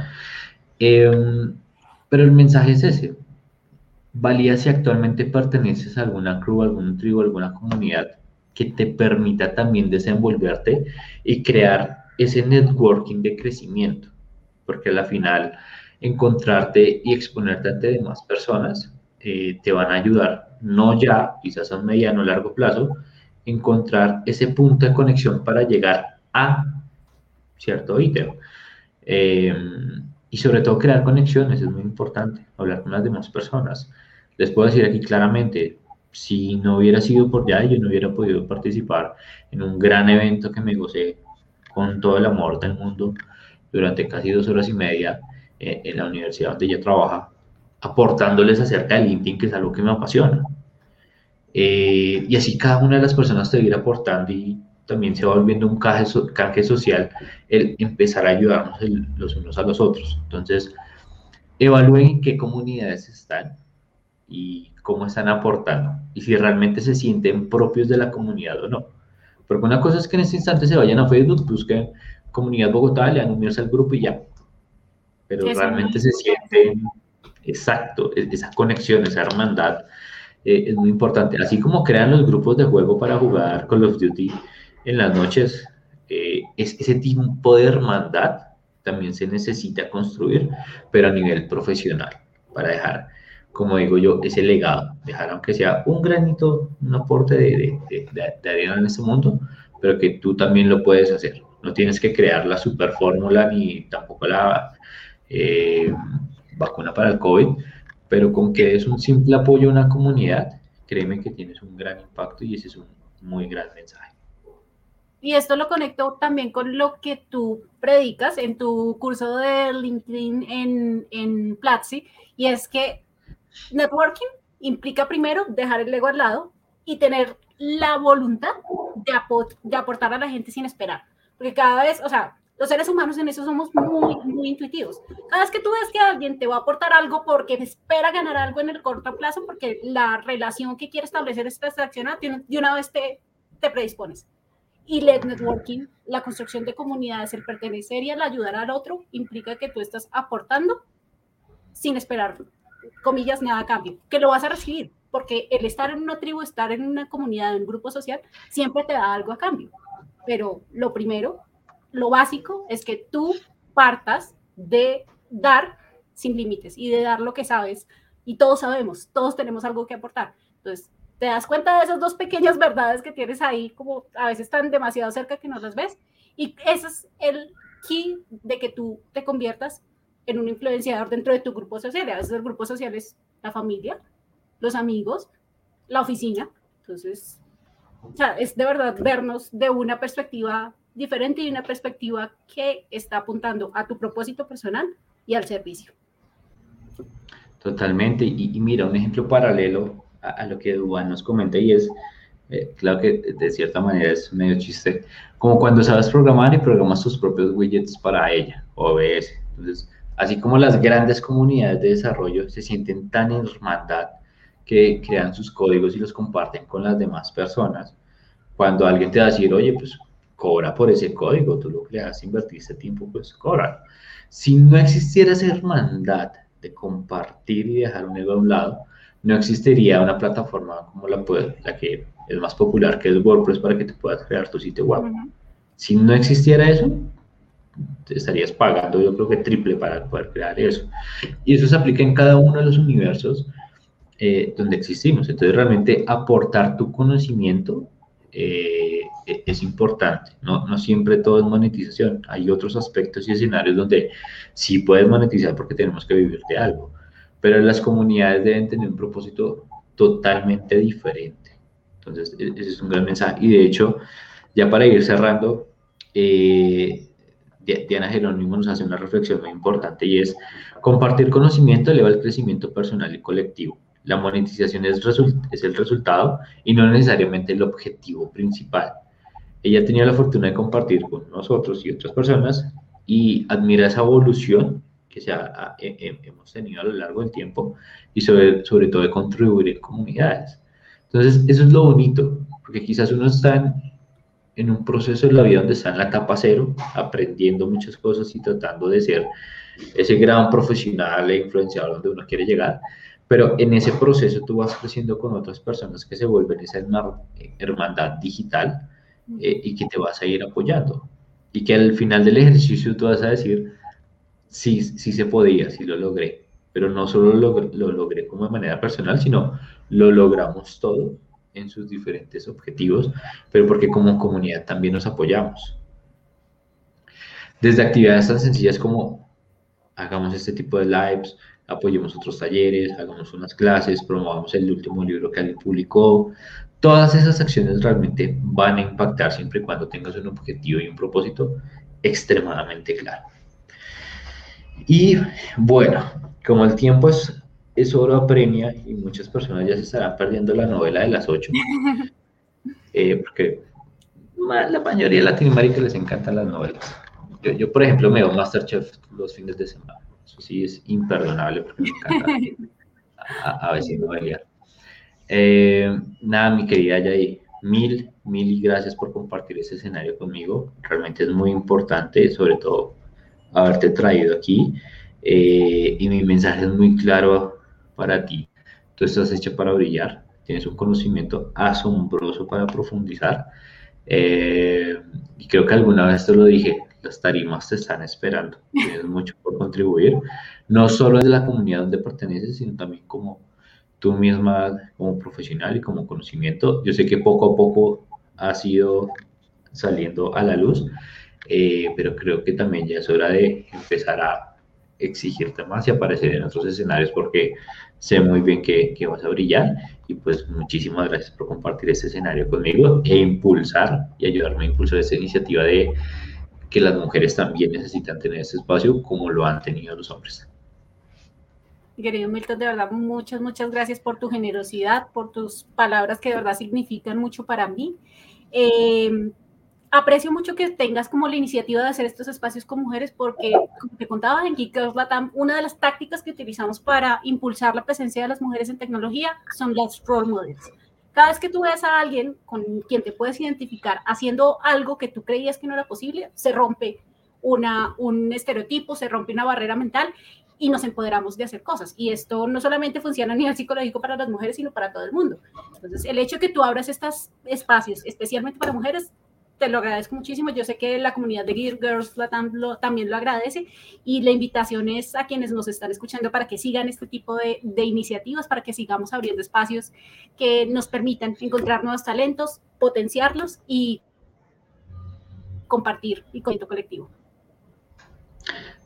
Em, pero el mensaje es ese. Valía si actualmente perteneces a alguna crew, algún tribu, alguna comunidad que te permita también desenvolverte y crear ese networking de crecimiento. Porque al final encontrarte y exponerte ante demás personas eh, te van a ayudar, no ya, quizás a un mediano o largo plazo, encontrar ese punto de conexión para llegar a cierto ítem. Eh, y sobre todo crear conexiones es muy importante, hablar con las demás personas. Les puedo decir aquí claramente, si no hubiera sido por ya, yo no hubiera podido participar en un gran evento que me gocé con todo el amor del mundo durante casi dos horas y media eh, en la universidad donde ella trabaja, aportándoles acerca del LinkedIn, que es algo que me apasiona. Eh, y así cada una de las personas te irá aportando y también se va volviendo un canje, social el empezar a ayudarnos los unos a los otros. Entonces, evalúen qué comunidades están y cómo están aportando y si realmente se sienten propios de la comunidad o no. Porque una cosa es que en este instante se vayan a Facebook, busquen Comunidad Bogotá, le dan unirse al grupo y ya. Pero realmente se sienten, exacto, e-, esa conexión, esa hermandad eh, es muy importante. Así como crean los grupos de juego para jugar Call of Duty en las noches, eh, es, ese tipo de hermandad también se necesita construir, pero a nivel profesional, para dejar, como digo yo, ese legado, dejar aunque sea un granito, un aporte de, de, arena en este mundo, pero que tú también lo puedes hacer. No tienes que crear la super fórmula ni tampoco la eh, vacuna para el COVID, pero con que es un simple apoyo a una comunidad, créeme que tienes un gran impacto y ese es un muy gran mensaje. Y esto lo conecto también con lo que tú predicas en tu curso de LinkedIn en, en Platzi, y es que networking implica primero dejar el ego al lado y tener la voluntad de, de aportar a la gente sin esperar. Porque cada vez, o sea, Los seres humanos en eso somos muy, muy intuitivos. Cada vez que tú ves que alguien te va a aportar algo porque espera ganar algo en el corto plazo, porque la relación que quiere establecer está transaccionada, de una vez te, te predispones. Y el networking, la construcción de comunidades, el pertenecer y el ayudar al otro, implica que tú estás aportando sin esperar, comillas, nada a cambio, que lo vas a recibir, porque el estar en una tribu, estar en una comunidad, en un grupo social, siempre te da algo a cambio. Pero lo primero lo básico es que tú partas de dar sin límites y de dar lo que sabes. Y todos sabemos, todos tenemos algo que aportar. Entonces, te das cuenta de esas dos pequeñas verdades que tienes ahí, como a veces están demasiado cerca que no las ves. Y ese es el key de que tú te conviertas en un influenciador dentro de tu grupo social. A veces el grupo social es la familia, los amigos, la oficina. Entonces, o sea, es de verdad vernos de una perspectiva diferente y una perspectiva que está apuntando a tu propósito personal y al servicio. Totalmente. Y, mira, un ejemplo paralelo a, lo que Duan nos comenta y es, eh, claro que de cierta manera es medio chiste, como cuando sabes programar y programas tus propios widgets para ella, OBS. Entonces, así como las grandes comunidades de desarrollo se sienten tan en hermandad que crean sus códigos y los comparten con las demás personas, cuando alguien te va a decir, oye, pues cobra por ese código, tú lo creas, invertiste tiempo, pues cobra. Si no existiera esa hermandad de compartir y dejar un ego a un lado, no existiría una plataforma como la, la que es más popular, que es WordPress, para que te puedas crear tu sitio web. Si no existiera eso, estarías pagando yo creo que triple para poder crear eso. Y eso se aplica en cada uno de los universos eh, donde existimos. Entonces realmente aportar tu conocimiento eh, e-, es importante. ¿no? no siempre todo es monetización. Hay otros aspectos y escenarios donde sí puedes monetizar porque tenemos que vivir de algo. Pero las comunidades deben tener un propósito totalmente diferente. Entonces, e-, ese es un gran mensaje. Y de hecho, ya para ir cerrando, eh, Diana Jerónimo nos hace una reflexión muy importante y es compartir conocimiento eleva el crecimiento personal y colectivo. La monetización es, es el resultado y no necesariamente el objetivo principal. Ella tenía la fortuna de compartir con nosotros y otras personas y admira esa evolución que se ha, hemos tenido a lo largo del tiempo y sobre, sobre todo de contribuir en comunidades. Entonces, eso es lo bonito, porque quizás uno está en, en un proceso de la vida donde está en la etapa cero, aprendiendo muchas cosas y tratando de ser ese gran profesional e influenciador donde uno quiere llegar, pero en ese proceso tú vas creciendo con otras personas que se vuelven esa hermandad digital eh, y que te vas a ir apoyando. Y que al final del ejercicio tú vas a decir, sí, sí se podía, sí lo logré. Pero no solo lo, lo logré como de manera personal, sino lo logramos todo en sus diferentes objetivos, pero porque como comunidad también nos apoyamos. Desde actividades tan sencillas como hagamos este tipo de lives, apoyemos otros talleres, hagamos unas clases, promovamos el último libro que alguien publicó. Todas esas acciones realmente van a impactar siempre y cuando tengas un objetivo y un propósito extremadamente claro. Y bueno, como el tiempo es, es oro apremia y muchas personas ya se estarán perdiendo la novela de las ocho, eh, porque la mayoría de Latinoamérica les encantan las novelas. Yo, yo, por ejemplo, me veo Masterchef los fines de semana. Eso sí es imperdonable porque me encanta a, a veces no eh, nada, mi querida Yay, mil, mil gracias por compartir ese escenario conmigo. Realmente es muy importante, sobre todo, haberte traído aquí. Eh, y mi mensaje es muy claro para ti. Tú estás hecha para brillar, tienes un conocimiento asombroso para profundizar. Eh, y creo que alguna vez te lo dije, las tarimas te están esperando. Tienes mucho por contribuir, no solo de la comunidad donde perteneces, sino también como tú misma, como profesional y como conocimiento. Yo sé que poco a poco ha ido saliendo a la luz, eh, pero creo que también ya es hora de empezar a exigirte más y aparecer en otros escenarios porque sé muy bien que, vas a brillar y pues muchísimas gracias por compartir este escenario conmigo e impulsar y ayudarme a impulsar esta iniciativa de que las mujeres también necesitan tener ese espacio como lo han tenido los hombres. Querido Milton, de verdad, muchas, muchas gracias por tu generosidad, por tus palabras que de verdad significan mucho para mí. Eh, aprecio mucho que tengas como la iniciativa de hacer estos espacios con mujeres porque, como te contaba, en Geek Girls Latam, una de las tácticas que utilizamos para impulsar la presencia de las mujeres en tecnología son las role models. Cada vez que tú ves a alguien con quien te puedes identificar haciendo algo que tú creías que no era posible, se rompe una, un estereotipo, se rompe una barrera mental y nos empoderamos de hacer cosas. Y esto no solamente funciona a nivel psicológico para las mujeres, sino para todo el mundo. Entonces, el hecho de que tú abras estos espacios, especialmente para mujeres, te lo agradezco muchísimo. Yo sé que la comunidad de Gear Girls también lo agradece y la invitación es a quienes nos están escuchando para que sigan este tipo de, de, iniciativas, para que sigamos abriendo espacios que nos permitan encontrar nuevos talentos, potenciarlos y compartir y con colectivo.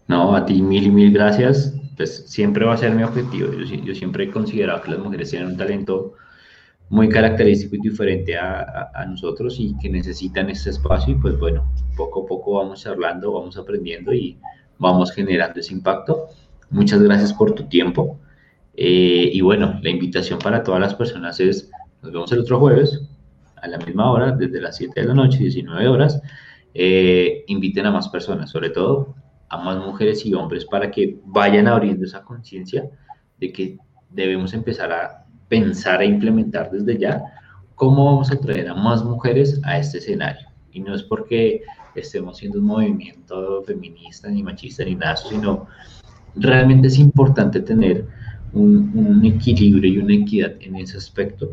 No, a ti mil y mil gracias. Pues siempre va a ser mi objetivo. Yo, yo siempre he considerado que las mujeres tienen un talento muy característico y diferente a, a, nosotros y que necesitan este espacio y pues bueno, poco a poco vamos charlando, vamos aprendiendo y vamos generando ese impacto. Muchas gracias por tu tiempo. Eh, y bueno, la invitación para todas las personas es, nos vemos el otro jueves a la misma hora, desde las 7 de la noche, 19 horas. Eh, inviten a más personas, sobre todo a más mujeres y hombres para que vayan abriendo esa conciencia de que debemos empezar a pensar e implementar desde ya cómo vamos a traer a más mujeres a este escenario. Y no es porque estemos haciendo un movimiento feminista ni machista ni nada, sino realmente es importante tener un, un equilibrio y una equidad en ese aspecto,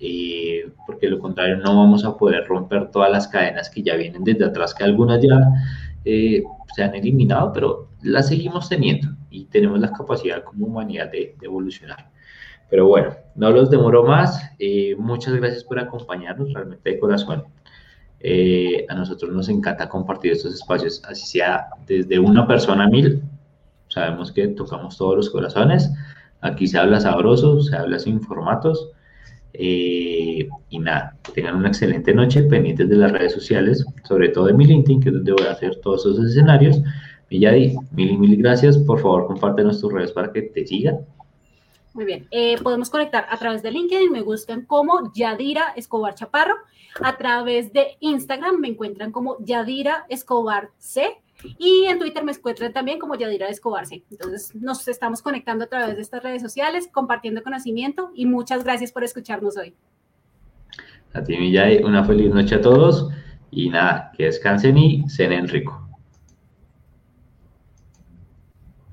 eh, porque de lo contrario no vamos a poder romper todas las cadenas que ya vienen desde atrás, que algunas ya eh, se han eliminado, pero las seguimos teniendo y tenemos la capacidad como humanidad de, evolucionar. Pero bueno, no los demoro más. Eh, muchas gracias por acompañarnos, realmente de corazón. Eh, a nosotros nos encanta compartir estos espacios, así sea desde una persona a mil. Sabemos que tocamos todos los corazones. Aquí se habla sabroso, se habla sin formatos. Eh, y nada, tengan una excelente noche pendientes de las redes sociales, sobre todo de mi LinkedIn, que es donde voy a hacer todos esos escenarios. Y ya di, mil y mil gracias. Por favor, compártenos tus redes para que te sigan. Muy bien, eh, podemos conectar a través de LinkedIn, me buscan como Yadira Escobar Chaparro, a través de Instagram me encuentran como Yadira Escobar C y en Twitter me encuentran también como Yadira Escobarse. Entonces nos estamos conectando a través de estas redes sociales, compartiendo conocimiento y muchas gracias por escucharnos hoy. A ti, Millay, una feliz noche a todos y nada, que descansen y cenen rico.